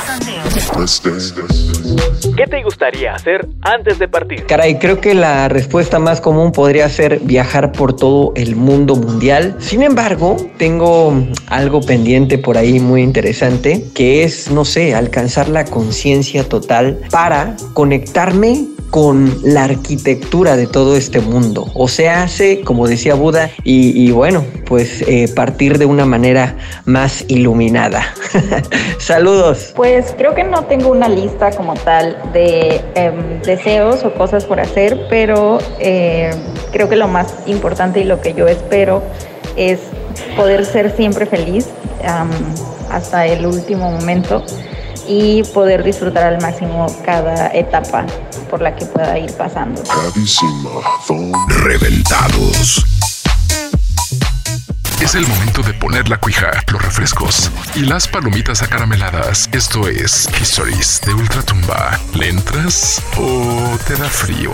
¿Qué te gustaría hacer antes de partir? Caray, creo que la respuesta más común podría ser viajar por todo el mundo mundial. Sin embargo, tengo algo pendiente por ahí muy interesante, que es, no sé, alcanzar la conciencia total para conectarme con la arquitectura de todo este mundo. O sea, hace, como decía Buda, y, bueno, pues eh, partir de una manera más iluminada. Saludos. Pues creo que no tengo una lista como tal de em, deseos o cosas por hacer, pero eh, creo que lo más importante y lo que yo espero es poder ser siempre feliz hasta el último momento y poder disfrutar al máximo cada etapa por la que pueda ir pasando. Reventados. Es el momento de poner la cuija, los refrescos y las palomitas acarameladas. Esto es Histories de Ultratumba. ¿Le entras o te da frío?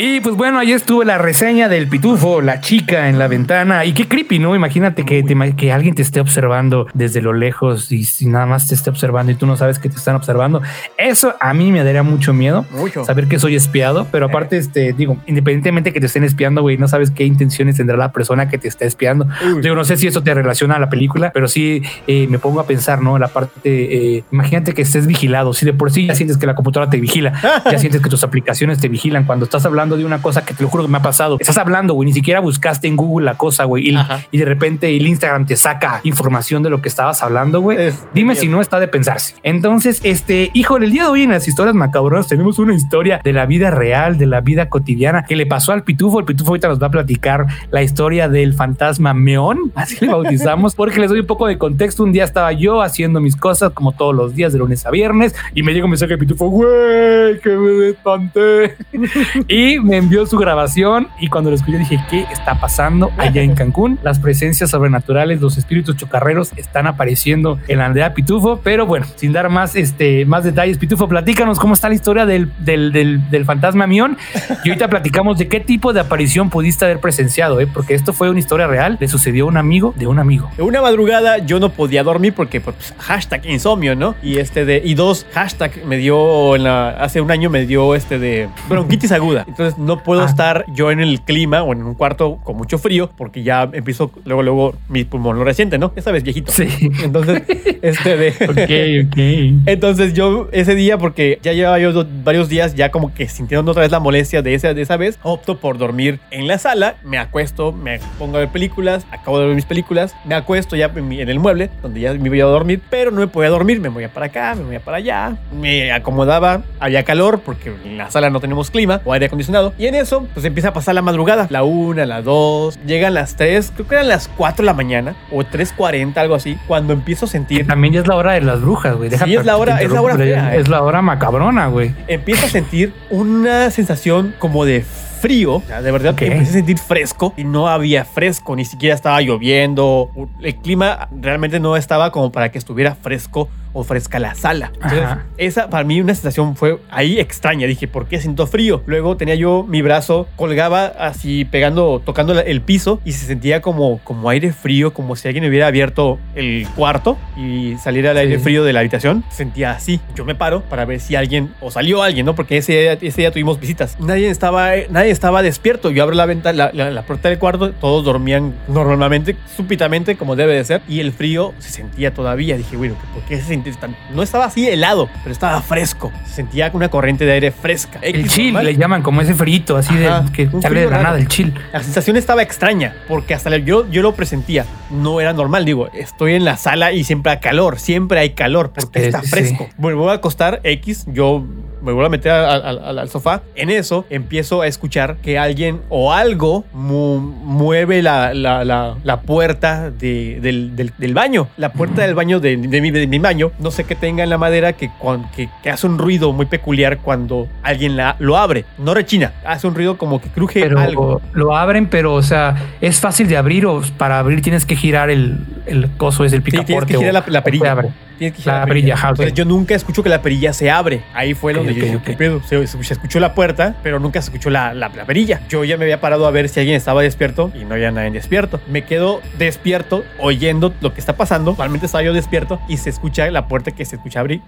Y pues bueno, ahí estuvo la reseña del pitufo, la chica en la ventana. Y qué creepy, ¿no? Imagínate que, te que alguien te esté observando desde lo lejos y si nada más te esté observando y tú no sabes que te están observando. Eso a mí me daría mucho miedo. Mucho. Saber que soy espiado, pero aparte, este, digo, independientemente que te estén espiando, güey, no sabes qué intenciones tendrá la persona que te está espiando. Uy. Digo, no sé si eso te relaciona a la película, pero sí eh, me pongo a pensar, ¿no? La parte, eh, imagínate que estés vigilado. Si de por sí ya sientes que la computadora te vigila, ya sientes que tus aplicaciones te vigilan. Cuando estás hablando de una cosa que te lo juro que me ha pasado, estás hablando, güey, ni siquiera buscaste en Google la cosa, güey, y, y de repente el Instagram te saca información de lo que estabas hablando, güey. Es- Dime si no está de pensarse. Entonces, este, híjole, el día de hoy en las historias macabronas tenemos una historia de la vida real, de la vida cotidiana que le pasó al pitufo. El pitufo ahorita nos va a platicar la historia del fantasma Meón, así le bautizamos, porque les doy un poco de contexto. Un día estaba yo haciendo mis cosas como todos los días de lunes a viernes y me llega un mensaje de pitufo, güey, que me espanté. y me envió su grabación y cuando lo escuché dije, ¿qué está pasando allá en Cancún? Las presencias sobrenaturales, los espíritus chocarreros están apareciendo en la aldea Pitufo, pero bueno, sin dar más, este, más detalles, Pitufo, platícanos cómo está la historia del, del, del, del fantasma Mión y ahorita platicamos de qué tipo de aparición pudiste haber presenciado, ¿eh? porque esto fue una historia real, le sucedió a un amigo de un amigo. Una madrugada yo no podía dormir porque pues, hashtag insomnio, ¿no? Y este de y dos hashtag me dio en la, hace un año me dio este de bronquitis aguda. Entonces Entonces no puedo Ah. estar yo en el clima o en un cuarto con mucho frío porque ya empiezo luego, luego mi pulmón lo resiente, ¿no? Ya sabes, viejito. Sí. Entonces, este de... Ok, ok. Entonces yo ese día, porque ya llevaba yo varios días ya como que sintiendo otra vez la molestia de esa, de esa vez, opto por dormir en la sala, me acuesto, me pongo a ver películas, acabo de ver mis películas, me acuesto ya en, mi- en el mueble, donde ya me iba a dormir, pero no me podía dormir, me movía para acá, me movía para allá, me acomodaba, había calor porque en la sala no tenemos clima o aire acondicionado, y en eso pues empieza a pasar la madrugada, la una, la dos, llegan las tres, creo que eran las cuatro de la mañana o 3.40, algo así, cuando empiezo a sentir también ya es la hora de las brujas, güey. Sí, es la hora- es la hora fea, eh. Es la hora macabrona, güey. empiezo a sentir una sensación como de frío. O sea, de verdad, Ok. empecé a sentir fresco y no había fresco, ni siquiera estaba lloviendo. El clima realmente no estaba como para que estuviera fresco o fresca la sala. Entonces, esa para mí una sensación fue ahí extraña. Dije, ¿por qué siento frío? Luego tenía yo mi brazo colgaba así pegando, tocando el piso y se sentía como, como aire frío, como si alguien hubiera abierto el cuarto y saliera el Sí. aire frío de la habitación. Sentía así. Yo me paro para ver si alguien o salió alguien, ¿no? Porque ese ese día tuvimos visitas. Nadie estaba, nadie estaba despierto. Yo abro la ventana, la, la- la puerta del cuarto, todos dormían normalmente, súbitamente, como debe de ser, y el frío se sentía todavía. Dije, bueno, ¿por qué se sentía tan.? No estaba así helado, pero estaba fresco. Se sentía una corriente de aire fresca. El chill, normal. le llaman como ese frito, así Ajá, de que sale de la raro. nada, el chill. La sensación estaba extraña, porque hasta la- yo, yo lo presentía. No era normal, digo, estoy en la sala y siempre hay calor, siempre hay calor, porque está sí. fresco. Me voy a acostar X, yo me vuelvo a meter al, sofá. En eso empiezo a escuchar que alguien o algo mu- mueve la, la- la- la puerta de- del, del- del baño. La puerta del baño de, de mi, de mi baño, no sé qué tenga en la madera que, que, que hace un ruido muy peculiar cuando alguien la, lo abre. No rechina, hace un ruido como que cruje Pero algo. lo abren, pero, o sea, es fácil de abrir o para abrir tienes que girar el, el coso, es el Sí, picaporte. tienes que girar o- la, perilla. Tienes que girar La perilla, ajá, ok. Entonces yo nunca escucho que la perilla se abre. Ahí fue donde yo ok, dije, ok. ¿qué pedo? Se, se- escuchó la puerta, pero nunca se escuchó la, la- la perilla. Yo ya me había parado a ver si alguien estaba despierto y no había nadie despierto. Me quedo despierto oyendo lo que está pasando. Realmente estaba yo despierto y se escucha la puerta que se escucha abrir.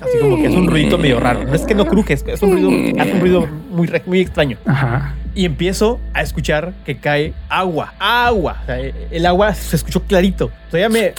Así como que es un ruido medio raro. No es que no cruje, es, un ruido, hace un ruido muy, muy extraño. Ajá. Y empiezo a escuchar que cae agua. Agua. O sea, el agua se escuchó clarito. Todavía me,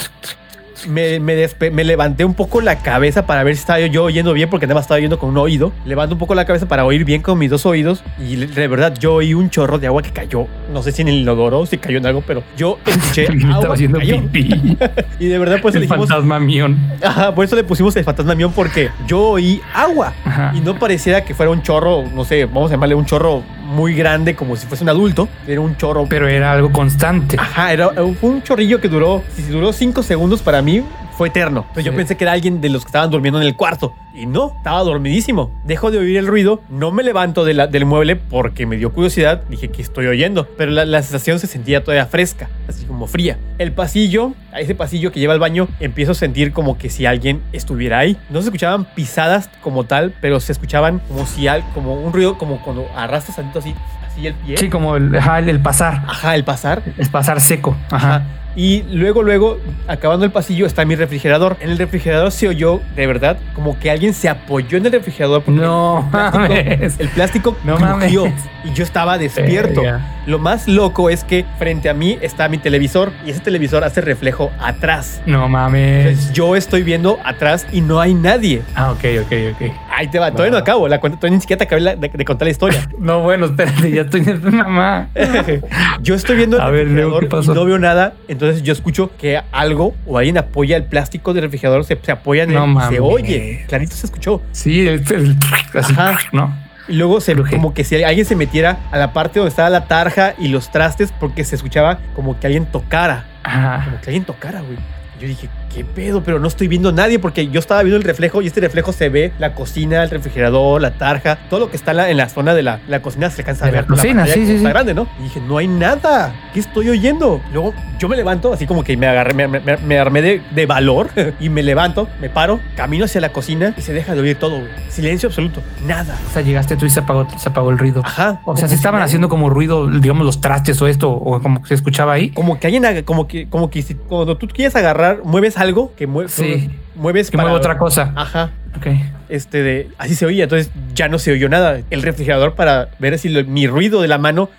me, me, despe- me levanté un poco la cabeza para ver si estaba yo oyendo bien, porque nada más estaba oyendo con un oído. Levanto un poco la cabeza para oír bien con mis dos oídos. Y de verdad, yo oí un chorro de agua que cayó. No sé si en el inodoro, si cayó en algo, pero yo escuché agua que cayó. Y de verdad, pues le el dijimos. fantasma mión. Ajá, por eso le pusimos el fantasma mión, porque yo oí agua. Ajá. Y no pareciera que fuera un chorro, no sé, vamos a llamarle un chorro muy grande, como si fuese un adulto. Era un chorro. Pero era algo constante. Ajá, era, fue un chorrillo que duró, si duró cinco segundos para mí, fue eterno. Entonces yo pensé que era alguien de los que estaban durmiendo en el cuarto. Y no, estaba dormidísimo. Dejo de oír el ruido, no me levanto de la- del mueble porque me dio curiosidad. Dije que estoy oyendo, pero la, la sensación se sentía todavía fresca, así como fría. El pasillo, a ese pasillo que lleva al baño, empiezo a sentir como que si alguien estuviera ahí. No se escuchaban pisadas como tal, pero se escuchaban como si al, como un ruido, como cuando arrastras tantito así, así el pie. Sí, como el, ajá, el, el pasar. Ajá, el pasar. El pasar seco. Ajá. Ajá. Y luego, luego, acabando el pasillo, está mi refrigerador. En el refrigerador se oyó, de verdad, como que alguien se apoyó en el refrigerador. porque No el plástico, mames. el plástico No crujió mames. y yo estaba despierto. Verga. Lo más loco es que frente a mí está mi televisor y ese televisor hace reflejo atrás. No mames. Entonces yo estoy viendo atrás y no hay nadie. Ah, ok, ok, ok. Ahí te va, todavía no acabo, la cuenta, todavía ni siquiera te acabé la- de, de contar la historia. No, bueno, espérate, ya estoy en mamá. yo estoy viendo el A ver, Leo, refrigerador ¿qué pasó? y no veo nada, entonces yo escucho que algo o alguien apoya el plástico del refrigerador, se, se apoya en No mames. se oye. Clarito se escuchó. Sí, el, el- así, Ajá. ¿no? Y luego se, como que si alguien se metiera a la parte donde estaba la tarja y los trastes porque se escuchaba como que alguien tocara. Ajá. Como que alguien tocara, güey. Yo dije, ¿qué pedo? Pero no estoy viendo a nadie porque yo estaba viendo el reflejo y este reflejo se ve la cocina, el refrigerador, la tarja, todo lo que está en la, en la zona de la, la cocina se alcanza a De la ver. por cocina, sí, sí, está sí. grande, ¿no? Y dije, no hay nada. ¿Qué estoy oyendo? Luego yo me levanto, así como que me agarré, me, me- me- me armé de, de valor y me levanto, me paro, camino hacia la cocina y se deja de oír todo, güey. Silencio absoluto. Nada. O sea, llegaste tú y se apagó, se apagó el ruido. Ajá. O sea, si estaban nadie- haciendo como ruido, digamos, los trastes o esto, o como que se escuchaba ahí. Como que alguien como que, como que si, cuando tú quieres agarrar, mueves algo, que mueves, Sí. mueves Que mueve otra cosa. Ajá. Ok. este de así se oía, entonces ya no se oyó nada. El refrigerador para ver si lo- mi ruido de la mano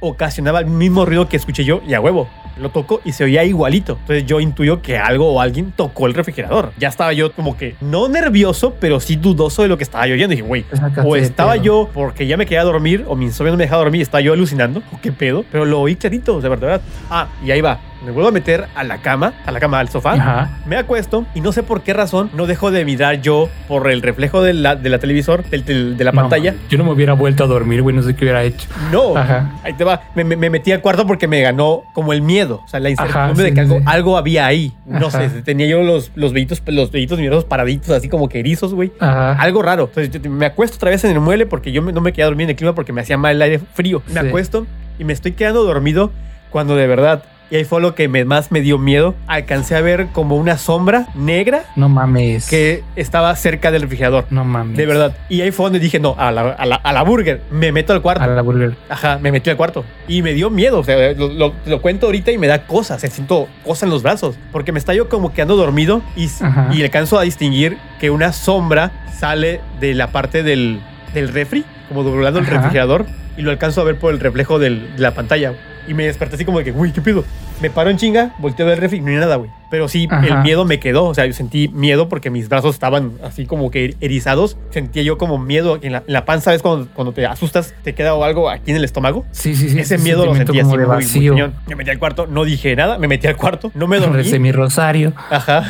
ocasionaba el mismo ruido que escuché yo y a huevo. Lo tocó y se oía igualito. Entonces yo intuyo que algo o alguien tocó el refrigerador. Ya estaba yo como que no nervioso, pero sí dudoso de lo que estaba yo oyendo. Dije, güey, o estaba yo porque ya me quedé a dormir o mi insomnio no me dejaba dormir y estaba yo alucinando. ¿O qué pedo? Pero lo oí clarito, de verdad. Ah, y ahí va. Me vuelvo a meter a la cama, a la cama, al sofá. Ajá. Me acuesto y no sé por qué razón no dejo de mirar yo por el reflejo de la, de la televisor, del- del- de la pantalla. yo no me hubiera vuelto a dormir, güey. No sé qué hubiera hecho. No, Ajá. ahí te va. Me, me- me metí al cuarto porque me ganó como el miedo. O sea, la incertidumbre sí, de que algo, sí. algo había ahí. No Ajá. sé, tenía yo los, los vellitos, los vellitos mirados paraditos, así como que erizos, güey. Algo raro. Entonces yo me acuesto otra vez en el mueble porque yo no me quedé a dormir en el clima porque me hacía mal el aire frío. Me Sí. acuesto y me estoy quedando dormido cuando de verdad, y ahí fue lo que me- más me dio miedo, alcancé a ver como una sombra negra No mames. que estaba cerca del refrigerador. No mames. De verdad. Y ahí fue donde dije, no, a la, a la, a la burger. Me meto al cuarto. A la burger. Ajá, me metí al cuarto. Y me dio miedo. O sea, lo, lo- lo cuento ahorita y me da cosas. Se siento cosas en los brazos. Porque me está yo como quedando dormido y, Ajá. y alcanzo a distinguir que una sombra sale de la parte del, del refri, como doblando el refrigerador. Y lo alcanzo a ver por el reflejo del- de la pantalla. Y me desperté así como de que, uy, ¿qué pido? Me paro en chinga, volteo a ver el refri y no hay nada, güey. Pero sí, Ajá. el miedo me quedó. O sea, yo sentí miedo porque mis brazos estaban así como que erizados. Sentía yo como miedo en la, en la panza. ¿Ves cuando, cuando te asustas, te queda algo aquí en el estómago? Sí, sí, sí. Ese ese miedo lo sentimiento sentí así muy, vacío. Me metí al cuarto, no dije nada, me metí al cuarto, no me dormí. Recé mi rosario. Ajá.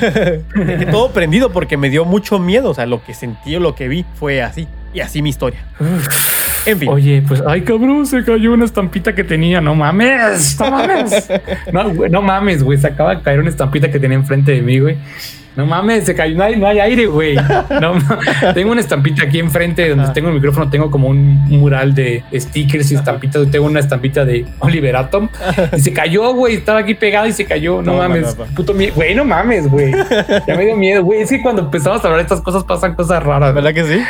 Dejé todo prendido porque me dio mucho miedo. O sea, lo que sentí o lo que vi fue así. Y así mi historia. En fin. Oye, pues, ay, cabrón, se cayó una estampita que tenía. No mames, no mames. No, güey, no mames, güey. Se acaba de caer una estampita que tenía enfrente de mí, güey. No mames, se cayó. No hay, no hay aire, güey. No. Tengo una estampita aquí enfrente donde tengo el micrófono. Tengo como un mural de stickers y estampitas. Tengo una estampita de Oliver Atom y se cayó, güey. Estaba aquí pegado y se cayó. No, No, mames, no. puto miedo. Güey, no mames, güey. Ya me dio miedo, güey. Es que cuando empezamos a hablar de estas cosas pasan cosas raras. ¿Verdad que sí?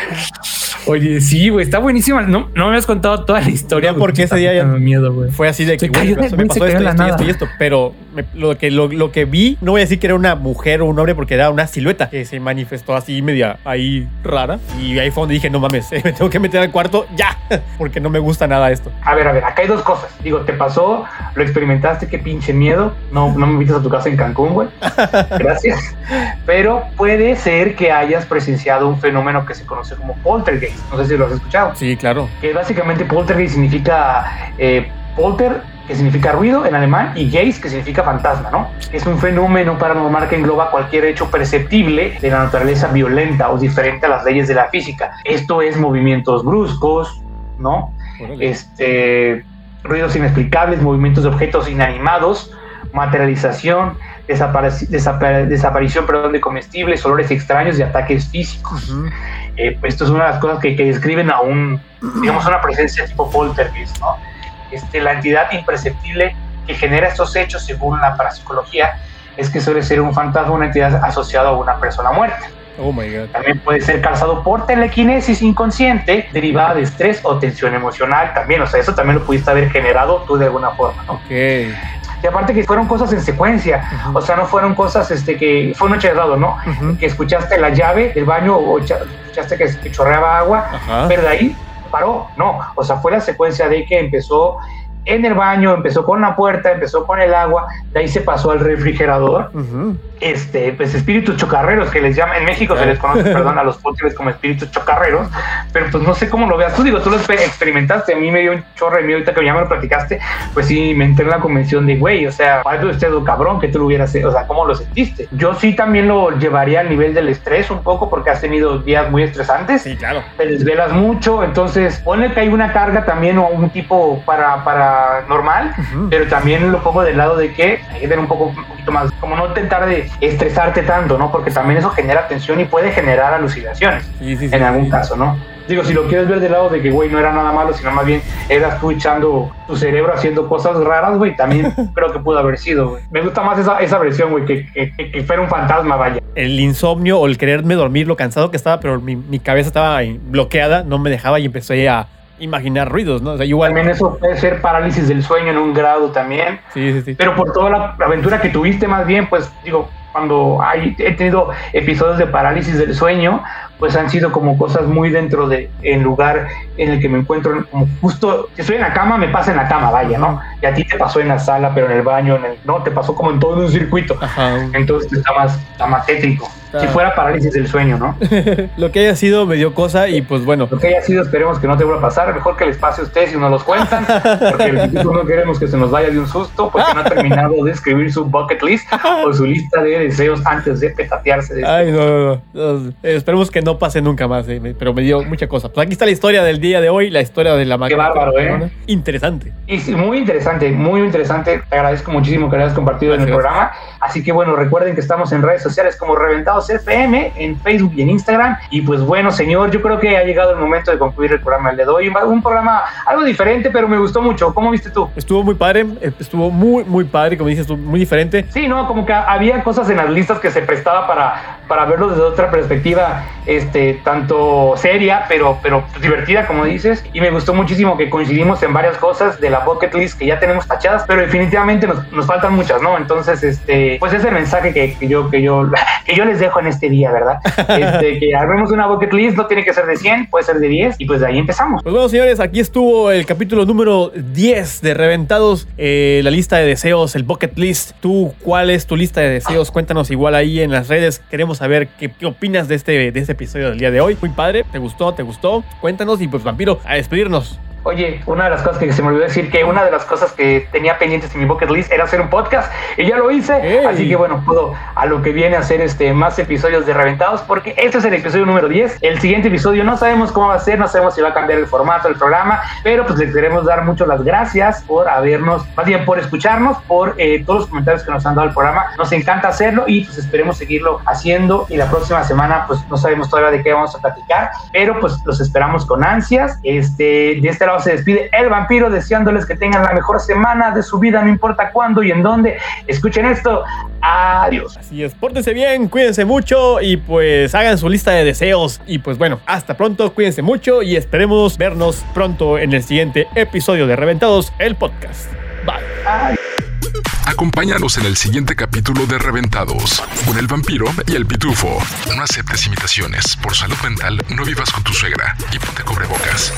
Oye, sí, güey, está buenísima. No, no me habías contado toda la historia. No, porque ese día ya- me miedo, güey. Fue así de que Se güey, cayó, me pasó, me pasó esto, esto, esto y esto. Pero me- lo, que, lo, lo que vi, no voy a decir que era una mujer o un hombre porque era una silueta que se manifestó así media ahí rara. Y ahí fue donde dije, no mames, me tengo que meter al cuarto ya, porque no me gusta nada esto. A ver, a ver, acá hay dos cosas. Digo, te pasó, lo experimentaste, qué pinche miedo. No, no me invitas a tu casa en Cancún, güey. Gracias. Pero puede ser que hayas presenciado un fenómeno que se conoce como poltergeist. No sé si lo has escuchado. Sí, claro. que básicamente poltergeist significa eh, polter, que significa ruido en alemán, y geist, que significa fantasma, ¿no? Es un fenómeno paranormal que engloba cualquier hecho perceptible de la naturaleza violenta o diferente a las leyes de la física. Esto es movimientos bruscos, ¿no? Este, ruidos inexplicables, movimientos de objetos inanimados, materialización, desapare- desaparición perdón, de comestibles, olores extraños y ataques físicos. Ujú. Eh, pues esto es una de las cosas que, que describen a un, digamos, una presencia tipo poltergeist, ¿no? Este, la entidad imperceptible que genera estos hechos, según la parapsicología, es que suele ser un fantasma, una entidad asociada a una persona muerta. Oh my god. También puede ser causado por telequinesis inconsciente, derivada de estrés o tensión emocional también. O sea, eso también lo pudiste haber generado tú de alguna forma, ¿no? Ok. Y aparte que fueron cosas en secuencia, o sea, no fueron cosas este, que fue un hecho aislado, ¿no? Ujú. Que escuchaste la llave del baño o cha- escuchaste que, chorreaba agua, Ajá. pero de ahí paró. No, o sea, fue la secuencia de que empezó en el baño, empezó con la puerta, empezó con el agua, de ahí se pasó al refrigerador. Ujú. Este, pues espíritus chocarreros que les llaman en México, se les conoce, perdón, a los póteres como espíritus chocarreros, pero pues no sé cómo lo veas tú, digo, tú lo exper- experimentaste, a mí me dio un chorro de miedo ahorita que ya me lo platicaste, pues sí, me entré en la convención de, güey, o sea, algo usted lo cabrón que tú lo hubieras, o sea, ¿cómo lo sentiste? Yo sí también lo llevaría al nivel del estrés un poco porque has tenido días muy estresantes Sí, claro. te desvelas mucho, entonces ponle que hay una carga también o un tipo para, para normal, pero también lo pongo del lado de que hay que tener un poco un poquito más, como no intentar de estresarte tanto, ¿no? Porque también eso genera tensión y puede generar alucinaciones Sí, sí, sí. en algún caso, ¿no? Digo, si lo quieres ver del lado de que, güey, no era nada malo, sino más bien eras tú echando tu cerebro haciendo cosas raras, güey, también creo que pudo haber sido, güey. Me gusta más esa, esa versión, güey, que, que, que- fuera un fantasma, vaya. El insomnio o el quererme dormir, lo cansado que estaba, pero mi, mi cabeza estaba bloqueada, no me dejaba y empecé a imaginar ruidos, ¿no? O sea, igual. También eso puede ser parálisis del sueño en un grado también. Sí, sí, sí. Pero por toda la aventura que tuviste, más bien, pues digo, cuando hay, he tenido episodios de parálisis del sueño, pues han sido como cosas muy dentro de el lugar en el que me encuentro, como justo, si estoy en la cama, me pasa en la cama, vaya, ¿no? Y a ti te pasó en la sala, pero en el baño, en el, no, te pasó como en todo un circuito. Entonces está más, está más tétrico. Si fuera parálisis del sueño, ¿no? Lo que haya sido me dio cosa y pues bueno. Lo que haya sido esperemos que no te vuelva a pasar. Mejor que les pase a ustedes si no los cuentan. Porque no queremos que se nos vaya de un susto porque no ha terminado de escribir su bucket list o su lista de deseos antes de petatearse. De Ay, no, no, no. esperemos que no pase nunca más, eh, pero me dio mucha cosa. Pues aquí está la historia del día de hoy, la historia de la máquina. Qué bárbaro, ¿eh? Interesante. Y muy interesante, muy interesante. Te agradezco muchísimo que lo hayas compartido en el programa. Así que bueno, recuerden que estamos en redes sociales como Reventados FM, en Facebook y en Instagram. Y pues bueno, señor, yo creo que ha llegado el momento de concluir el programa el de hoy. Un programa algo diferente, pero me gustó mucho. ¿Cómo viste tú? Estuvo muy padre, eh, estuvo muy, muy padre, como dices, muy diferente. Sí, no, como que había cosas en las listas que se prestaba para, para verlo desde otra perspectiva, este, tanto seria, pero, pero divertida, como dices. Y me gustó muchísimo que coincidimos en varias cosas de la bucket list que ya tenemos tachadas, pero definitivamente nos, nos faltan muchas, ¿no? Entonces, este, pues es el mensaje que, yo, que, yo, que yo les dejo en este día, ¿verdad? Este, que armemos una bucket list, no tiene que ser de 100, puede ser de 10 y pues de ahí empezamos. Pues bueno, señores, aquí estuvo el capítulo número 10 de Reventados, eh, la lista de deseos, el bucket list. ¿Tú cuál es tu lista de deseos? Cuéntanos igual ahí en las redes. Queremos saber qué, qué opinas de este, de este episodio del día de hoy. Muy padre, ¿te gustó? ¿Te gustó? Cuéntanos y pues vampiro, a despedirnos. Oye, una de las cosas que se me olvidó decir que una de las cosas que tenía pendientes en mi bucket list era hacer un podcast y ya lo hice. Así que bueno, puedo a lo que viene a hacer este más episodios de Reventados porque este es el episodio número 10. El siguiente episodio no sabemos cómo va a ser, no sabemos si va a cambiar el formato del programa, pero pues les queremos dar mucho las gracias por habernos, más bien por escucharnos, por eh, todos los comentarios que nos han dado al programa. Nos encanta hacerlo y pues esperemos seguirlo haciendo y la próxima semana pues no sabemos todavía de qué vamos a platicar, pero pues los esperamos con ansias. Este, de este lado se despide el vampiro deseándoles que tengan la mejor semana de su vida, no importa cuándo y en dónde. Escuchen esto. Adiós. Así es, pórtense bien, cuídense mucho y pues hagan su lista de deseos. Y pues bueno, hasta pronto, cuídense mucho y esperemos vernos pronto en el siguiente episodio de Reventados, el podcast. Bye. Acompáñanos en el siguiente capítulo de Reventados con el vampiro y el pitufo. No aceptes imitaciones. Por salud mental, no vivas con tu suegra y ponte cubrebocas.